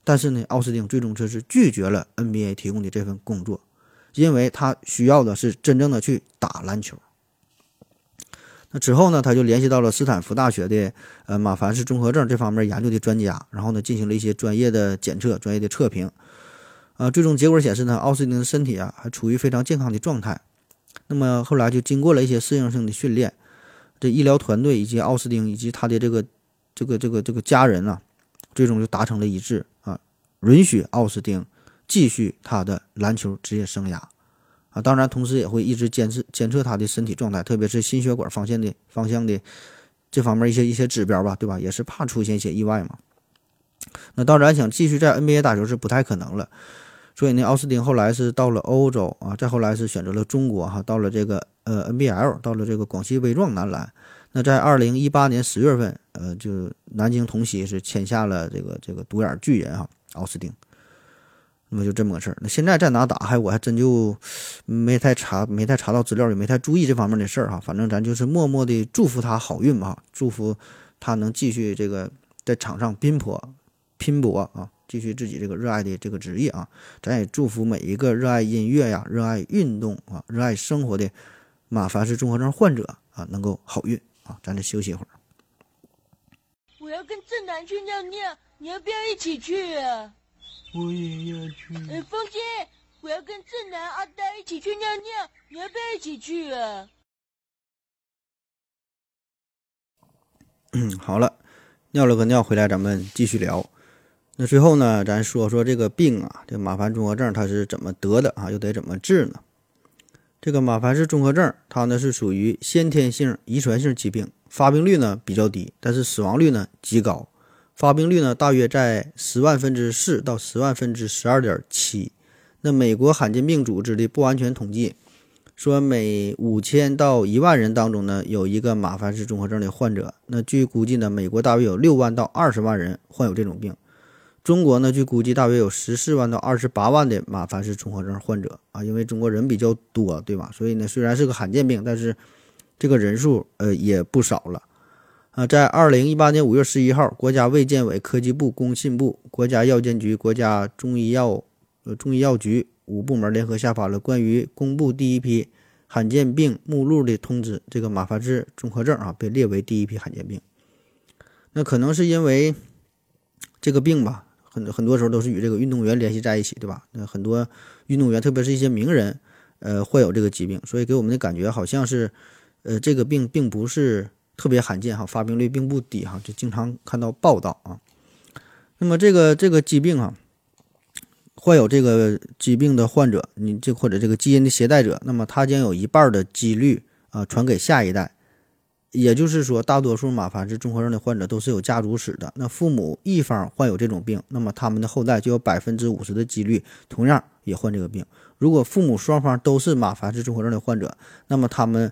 但是呢，奥斯汀最终却是拒绝了 NBA 提供的这份工作，因为他需要的是真正的去打篮球。那之后呢，他就联系到了斯坦福大学的呃马凡氏综合症这方面研究的专家，然后呢进行了一些专业的检测、专业的测评。啊，最终结果显示呢，奥斯汀的身体啊还处于非常健康的状态。那么后来就经过了一些适应性的训练。这医疗团队以及奥斯汀以及他的这个、这个、这个、这个家人啊，最终就达成了一致啊，允许奥斯汀继续他的篮球职业生涯啊。当然，同时也会一直监视、监测他的身体状态，特别是心血管方向的方向的这方面一些一些指标吧，对吧？也是怕出现一些意外嘛。那当然，想继续在 NBA 打球是不太可能了。所以呢，奥斯汀后来是到了欧洲啊，再后来是选择了中国哈，到了这个呃 NBL，到了这个广西威壮男篮。那在二零一八年十月份，呃，就南京同曦是签下了这个这个独眼巨人哈，奥斯汀。那么就这么个事儿。那现在在哪打，还我还真就没太查，没太查到资料，也没太注意这方面的事儿哈。反正咱就是默默的祝福他好运吧，祝福他能继续这个在场上拼搏拼搏啊。继续自己这个热爱的这个职业啊，咱也祝福每一个热爱音乐呀、热爱运动啊、热爱生活的马凡氏综合症患者啊，能够好运啊！咱得休息一会儿。我要跟正南去尿尿，你要不要一起去啊？我也要去。哎，风姐，我要跟正南、阿呆一起去尿尿，你要不要一起去啊？嗯，好了，尿了个尿回来，咱们继续聊。那最后呢，咱说说这个病啊，这马凡综合症它是怎么得的啊？又得怎么治呢？这个马凡氏综合症，它呢是属于先天性遗传性疾病，发病率呢比较低，但是死亡率呢极高，发病率呢大约在十万分之四到十万分之十二点七。那美国罕见病组织的不完全统计说，每五千到一万人当中呢，有一个马凡氏综合症的患者。那据估计呢，美国大约有六万到二十万人患有这种病。中国呢，据估计大约有十四万到二十八万的马凡氏综合症患者啊，因为中国人比较多，对吧？所以呢，虽然是个罕见病，但是这个人数呃也不少了啊。在二零一八年五月十一号，国家卫健委、科技部、工信部、国家药监局、国家中医药呃中医药局五部门联合下发了关于公布第一批罕见病目录的通知，这个马凡氏综合症啊被列为第一批罕见病。那可能是因为这个病吧。很很多时候都是与这个运动员联系在一起，对吧？那很多运动员，特别是一些名人，呃，患有这个疾病，所以给我们的感觉好像是，呃，这个病并不是特别罕见哈，发病率并不低哈，就经常看到报道啊。那么这个这个疾病啊，患有这个疾病的患者，你这或者这个基因的携带者，那么他将有一半的几率啊传给下一代。也就是说，大多数马凡氏综合症的患者都是有家族史的。那父母一方患有这种病，那么他们的后代就有百分之五十的几率同样也患这个病。如果父母双方都是马凡氏综合症的患者，那么他们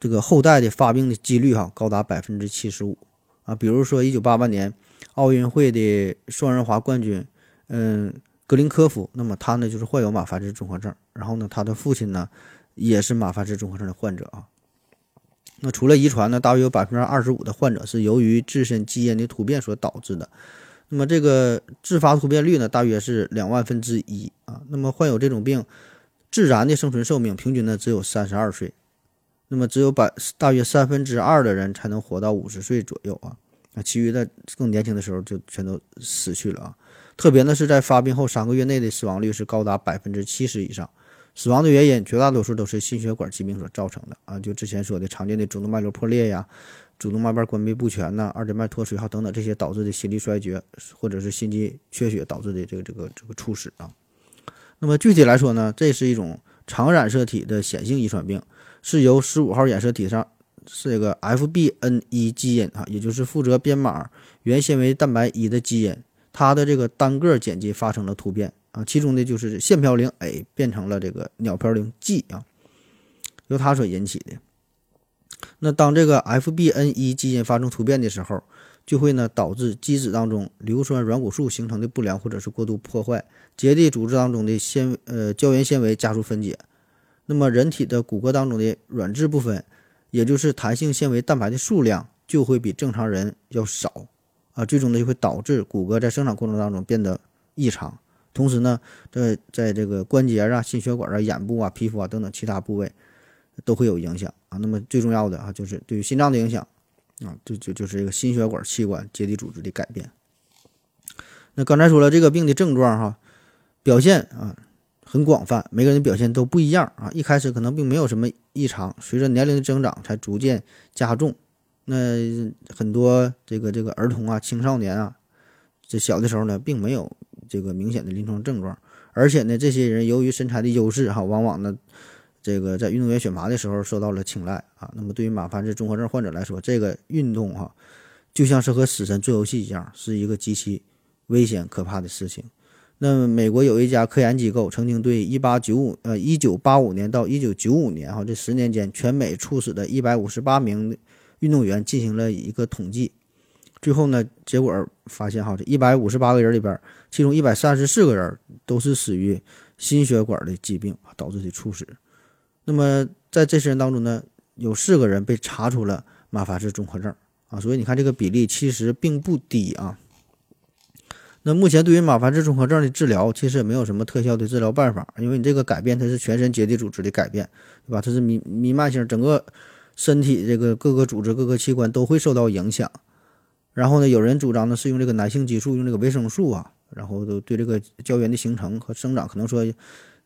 这个后代的发病的几率哈高达百分之七十五啊。比如说，一九八八年奥运会的双人滑冠军，嗯，格林科夫，那么他呢就是患有马凡氏综合症，然后呢，他的父亲呢也是马凡氏综合症的患者啊。那除了遗传呢，大约有百分之二十五的患者是由于自身基因的突变所导致的。那么这个自发突变率呢，大约是两万分之一啊。那么患有这种病，自然的生存寿命平均呢只有三十二岁。那么只有百大约三分之二的人才能活到五十岁左右啊。那其余的更年轻的时候就全都死去了啊。特别呢是在发病后三个月内的死亡率是高达百分之七十以上。死亡的原因绝大多数都是心血管疾病所造成的啊，就之前说的常见的主动脉瘤破裂呀、主动脉瓣关闭不全呐、二尖瓣脱垂哈等等这些导致的心力衰竭或者是心肌缺血导致的这个这个这个猝死啊。那么具体来说呢，这是一种常染色体的显性遗传病，是由十五号染色体上是这个 FBN1 基因啊，也就是负责编码原纤维蛋白一的基因，它的这个单个碱基发生了突变。啊，其中的就是线嘌呤 A 变成了这个鸟嘌呤 G 啊，由它所引起的。那当这个 FBN1 基因发生突变的时候，就会呢导致基质当中硫酸软骨素形成的不良或者是过度破坏，结缔组织当中的纤呃胶原纤维加速分解。那么人体的骨骼当中的软质部分，也就是弹性纤维蛋白的数量就会比正常人要少啊，最终呢就会导致骨骼在生长过程当中变得异常。同时呢，在在这个关节啊、心血管啊、眼部啊、皮肤啊等等其他部位，都会有影响啊。那么最重要的啊，就是对于心脏的影响啊，就就就是这个心血管器官结缔组织的改变。那刚才说了，这个病的症状哈，表现啊很广泛，每个人表现都不一样啊。一开始可能并没有什么异常，随着年龄的增长才逐渐加重。那很多这个这个儿童啊、青少年啊，这小的时候呢，并没有。这个明显的临床症状，而且呢，这些人由于身材的优势哈，往往呢，这个在运动员选拔的时候受到了青睐啊。那么对于马凡氏综合症患者来说，这个运动哈，就像是和死神做游戏一样，是一个极其危险可怕的事情。那么美国有一家科研机构曾经对一八九五呃一九八五年到一九九五年哈这十年间全美猝死的一百五十八名运动员进行了一个统计。最后呢，结果发现哈，这一百五十八个人里边，其中一百三十四个人都是死于心血管的疾病导致的猝死。那么在这些人当中呢，有四个人被查出了马凡氏综合症啊，所以你看这个比例其实并不低啊。那目前对于马凡氏综合症的治疗，其实也没有什么特效的治疗办法，因为你这个改变它是全身结缔组织的改变，对吧？它是弥弥漫性，整个身体这个各个组织、各个器官都会受到影响。然后呢，有人主张呢是用这个男性激素，用这个维生素啊，然后都对这个胶原的形成和生长可能说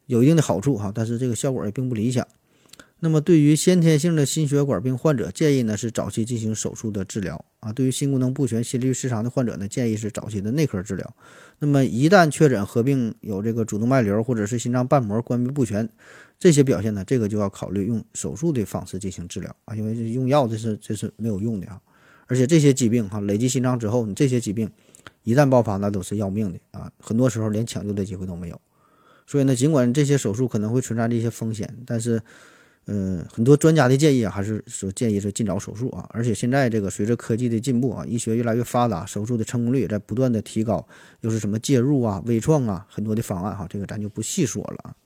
有一定的好处哈，但是这个效果也并不理想。那么对于先天性的心血管病患者，建议呢是早期进行手术的治疗啊。对于心功能不全、心律失常的患者呢，建议是早期的内科治疗。那么一旦确诊合并有这个主动脉瘤或者是心脏瓣膜关闭不全这些表现呢，这个就要考虑用手术的方式进行治疗啊，因为用药这是这是没有用的啊。而且这些疾病哈累积心脏之后，你这些疾病一旦爆发，那都是要命的啊！很多时候连抢救的机会都没有。所以呢，尽管这些手术可能会存在着一些风险，但是，嗯，很多专家的建议啊，还是说建议是尽早手术啊。而且现在这个随着科技的进步啊，医学越来越发达，手术的成功率也在不断的提高，又是什么介入啊、微创啊，很多的方案哈，这个咱就不细说了。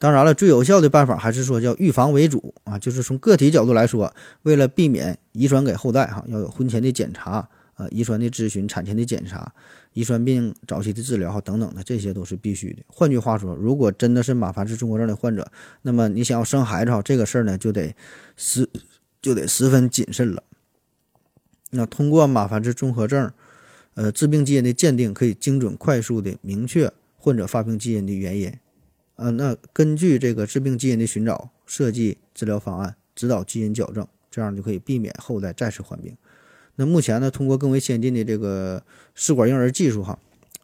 当然了，最有效的办法还是说叫预防为主啊，就是从个体角度来说，为了避免遗传给后代哈，要有婚前的检查。呃，遗传的咨询、产前的检查、遗传病早期的治疗哈等等的，这些都是必须的。换句话说，如果真的是马凡氏综合症的患者，那么你想要生孩子哈，这个事儿呢就得十就得十分谨慎了。那通过马凡氏综合症，呃，致病基因的鉴定可以精准、快速的明确患者发病基因的原因。呃，那根据这个致病基因的寻找，设计治疗方案，指导基因矫正，这样就可以避免后代再次患病。那目前呢，通过更为先进的这个试管婴儿技术，哈，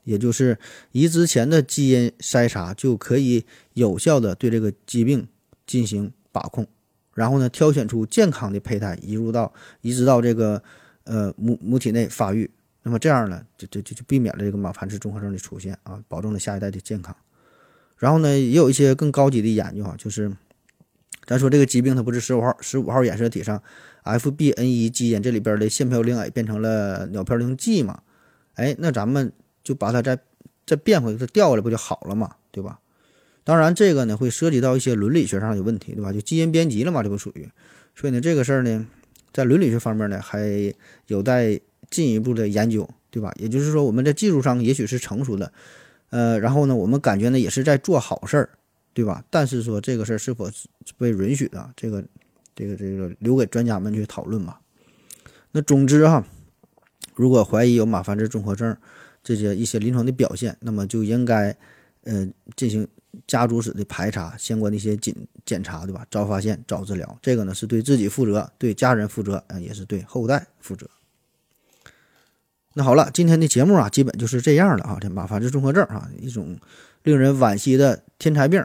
也就是移植前的基因筛查，就可以有效的对这个疾病进行把控，然后呢，挑选出健康的胚胎移入到移植到这个呃母母体内发育。那么这样呢，就就就就避免了这个马凡氏综合症的出现啊，保证了下一代的健康。然后呢，也有一些更高级的研究啊，就是咱说这个疾病它不是十五号十五号染色体上。FBN1 基因这里边的腺嘌呤 A 变成了鸟嘌呤 G 嘛？哎，那咱们就把它再再变回，它调过来不就好了嘛？对吧？当然，这个呢会涉及到一些伦理学上的问题，对吧？就基因编辑了嘛，这不属于。所以呢，这个事儿呢，在伦理学方面呢，还有待进一步的研究，对吧？也就是说，我们在技术上也许是成熟的，呃，然后呢，我们感觉呢也是在做好事儿，对吧？但是说这个事儿是否是被允许的，这个。这个这个留给专家们去讨论吧。那总之哈，如果怀疑有马凡氏综合症这些一些临床的表现，那么就应该呃进行家族史的排查，相关的一些检检查，对吧？早发现早治疗，这个呢是对自己负责，对家人负责，啊，也是对后代负责。那好了，今天的节目啊，基本就是这样了啊。这马凡氏综合症啊，一种令人惋惜的天才病。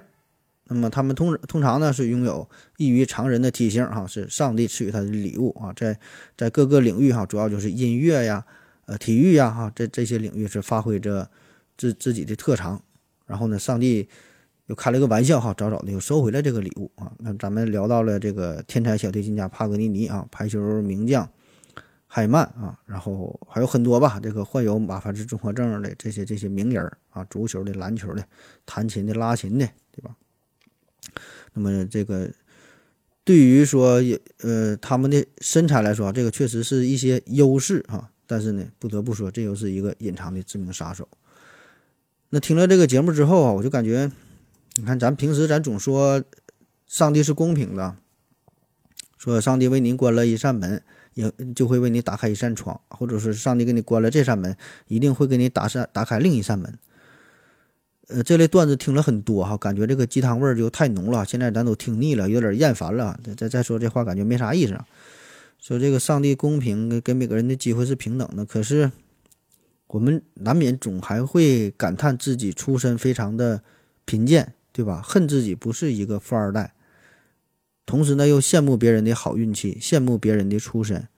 那么他们通通常呢是拥有异于常人的体型哈，是上帝赐予他的礼物啊，在在各个领域哈，主要就是音乐呀、呃体育呀哈，这这些领域是发挥着自自己的特长。然后呢，上帝又开了个玩笑哈，早早的又收回了这个礼物啊。那咱们聊到了这个天才小提琴家帕格尼尼啊，排球名将海曼啊，然后还有很多吧，这个患有马凡氏综合症的这些这些名人啊，足球的、篮球的、弹琴的、拉琴的，对吧？那么这个对于说也呃他们的身材来说，这个确实是一些优势啊。但是呢，不得不说，这又是一个隐藏的致命杀手。那听了这个节目之后啊，我就感觉，你看咱平时咱总说上帝是公平的，说上帝为您关了一扇门，也就会为你打开一扇窗，或者是上帝给你关了这扇门，一定会给你打扇打开另一扇门。呃，这类段子听了很多哈，感觉这个鸡汤味儿就太浓了。现在咱都听腻了，有点厌烦了。再再再说这话，感觉没啥意思。说这个上帝公平，给每个人的机会是平等的。可是我们难免总还会感叹自己出身非常的贫贱，对吧？恨自己不是一个富二代，同时呢又羡慕别人的好运气，羡慕别人的出身，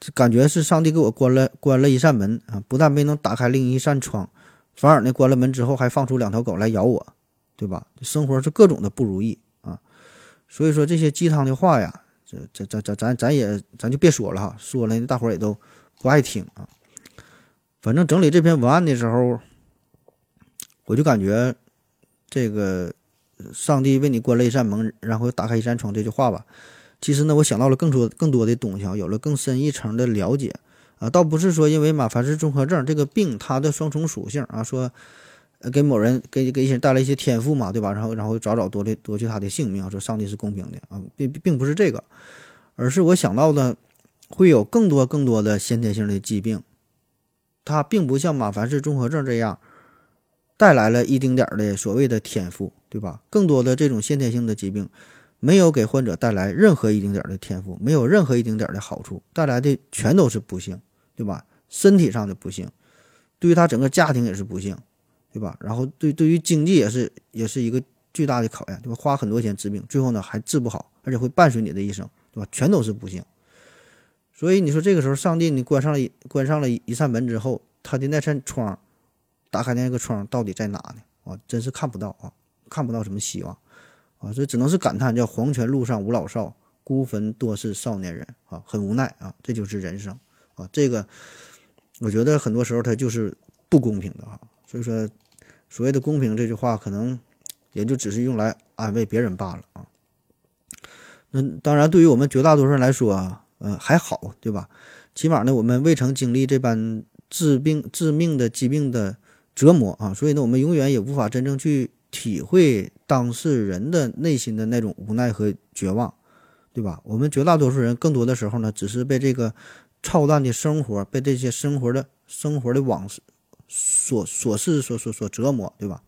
这感觉是上帝给我关了关了一扇门啊，不但没能打开另一扇窗。反而呢，关了门之后还放出两条狗来咬我，对吧？生活是各种的不如意啊，所以说这些鸡汤的话呀，这这这这咱咱也咱就别说了哈，说了大伙也都不爱听啊。反正整理这篇文案的时候，我就感觉这个上帝为你关了一扇门，然后打开一扇窗这句话吧，其实呢，我想到了更多更多的东西啊，有了更深一层的了解。啊，倒不是说因为马凡氏综合症这个病它的双重属性啊，说给某人给给一些人带来一些天赋嘛，对吧？然后然后早早夺去夺去他的性命，说上帝是公平的啊，并并不是这个，而是我想到的会有更多更多的先天性的疾病，它并不像马凡氏综合症这样带来了一丁点儿的所谓的天赋，对吧？更多的这种先天性的疾病。没有给患者带来任何一丁点儿的天赋，没有任何一丁点儿的好处，带来的全都是不幸，对吧？身体上的不幸，对于他整个家庭也是不幸，对吧？然后对对于经济也是也是一个巨大的考验，对吧？花很多钱治病，最后呢还治不好，而且会伴随你的一生，对吧？全都是不幸。所以你说这个时候，上帝你关上了关上了一扇门之后，他的那扇窗，打开那个窗到底在哪呢？啊，真是看不到啊，看不到什么希望。啊，所以只能是感叹叫黄泉路上无老少，孤坟多是少年人啊，很无奈啊，这就是人生啊，这个我觉得很多时候它就是不公平的哈，所以说所谓的公平这句话可能也就只是用来安慰别人罢了啊。那当然，对于我们绝大多数人来说啊，呃，还好，对吧？起码呢，我们未曾经历这般致病、致命的疾病的折磨啊，所以呢，我们永远也无法真正去体会当事人的内心的那种无奈和绝望，对吧？我们绝大多数人更多的时候呢，只是被这个操蛋的生活、被这些生活的生活的往事、琐琐事所所所折磨，对吧？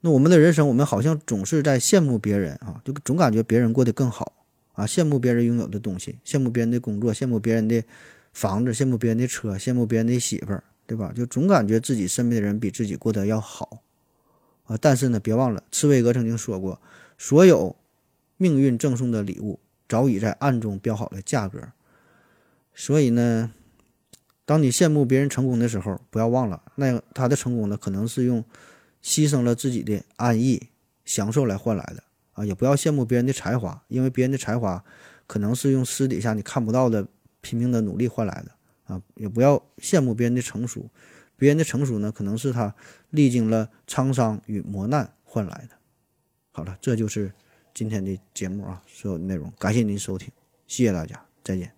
那我们的人生，我们好像总是在羡慕别人啊，就总感觉别人过得更好啊，羡慕别人拥有的东西，羡慕别人的工作，羡慕别人的房子，羡慕别人的车，羡慕别人的媳妇儿，对吧？就总感觉自己身边的人比自己过得要好啊。但是呢，别忘了，茨威格曾经说过，所有命运赠送的礼物早已在暗中标好了价格。所以呢，当你羡慕别人成功的时候，不要忘了，那他的成功呢，可能是用。牺牲了自己的安逸、享受来换来的啊！也不要羡慕别人的才华，因为别人的才华可能是用私底下你看不到的拼命的努力换来的啊！也不要羡慕别人的成熟，别人的成熟呢，可能是他历经了沧桑与磨难换来的。好了，这就是今天的节目啊，所有的内容，感谢您收听，谢谢大家，再见。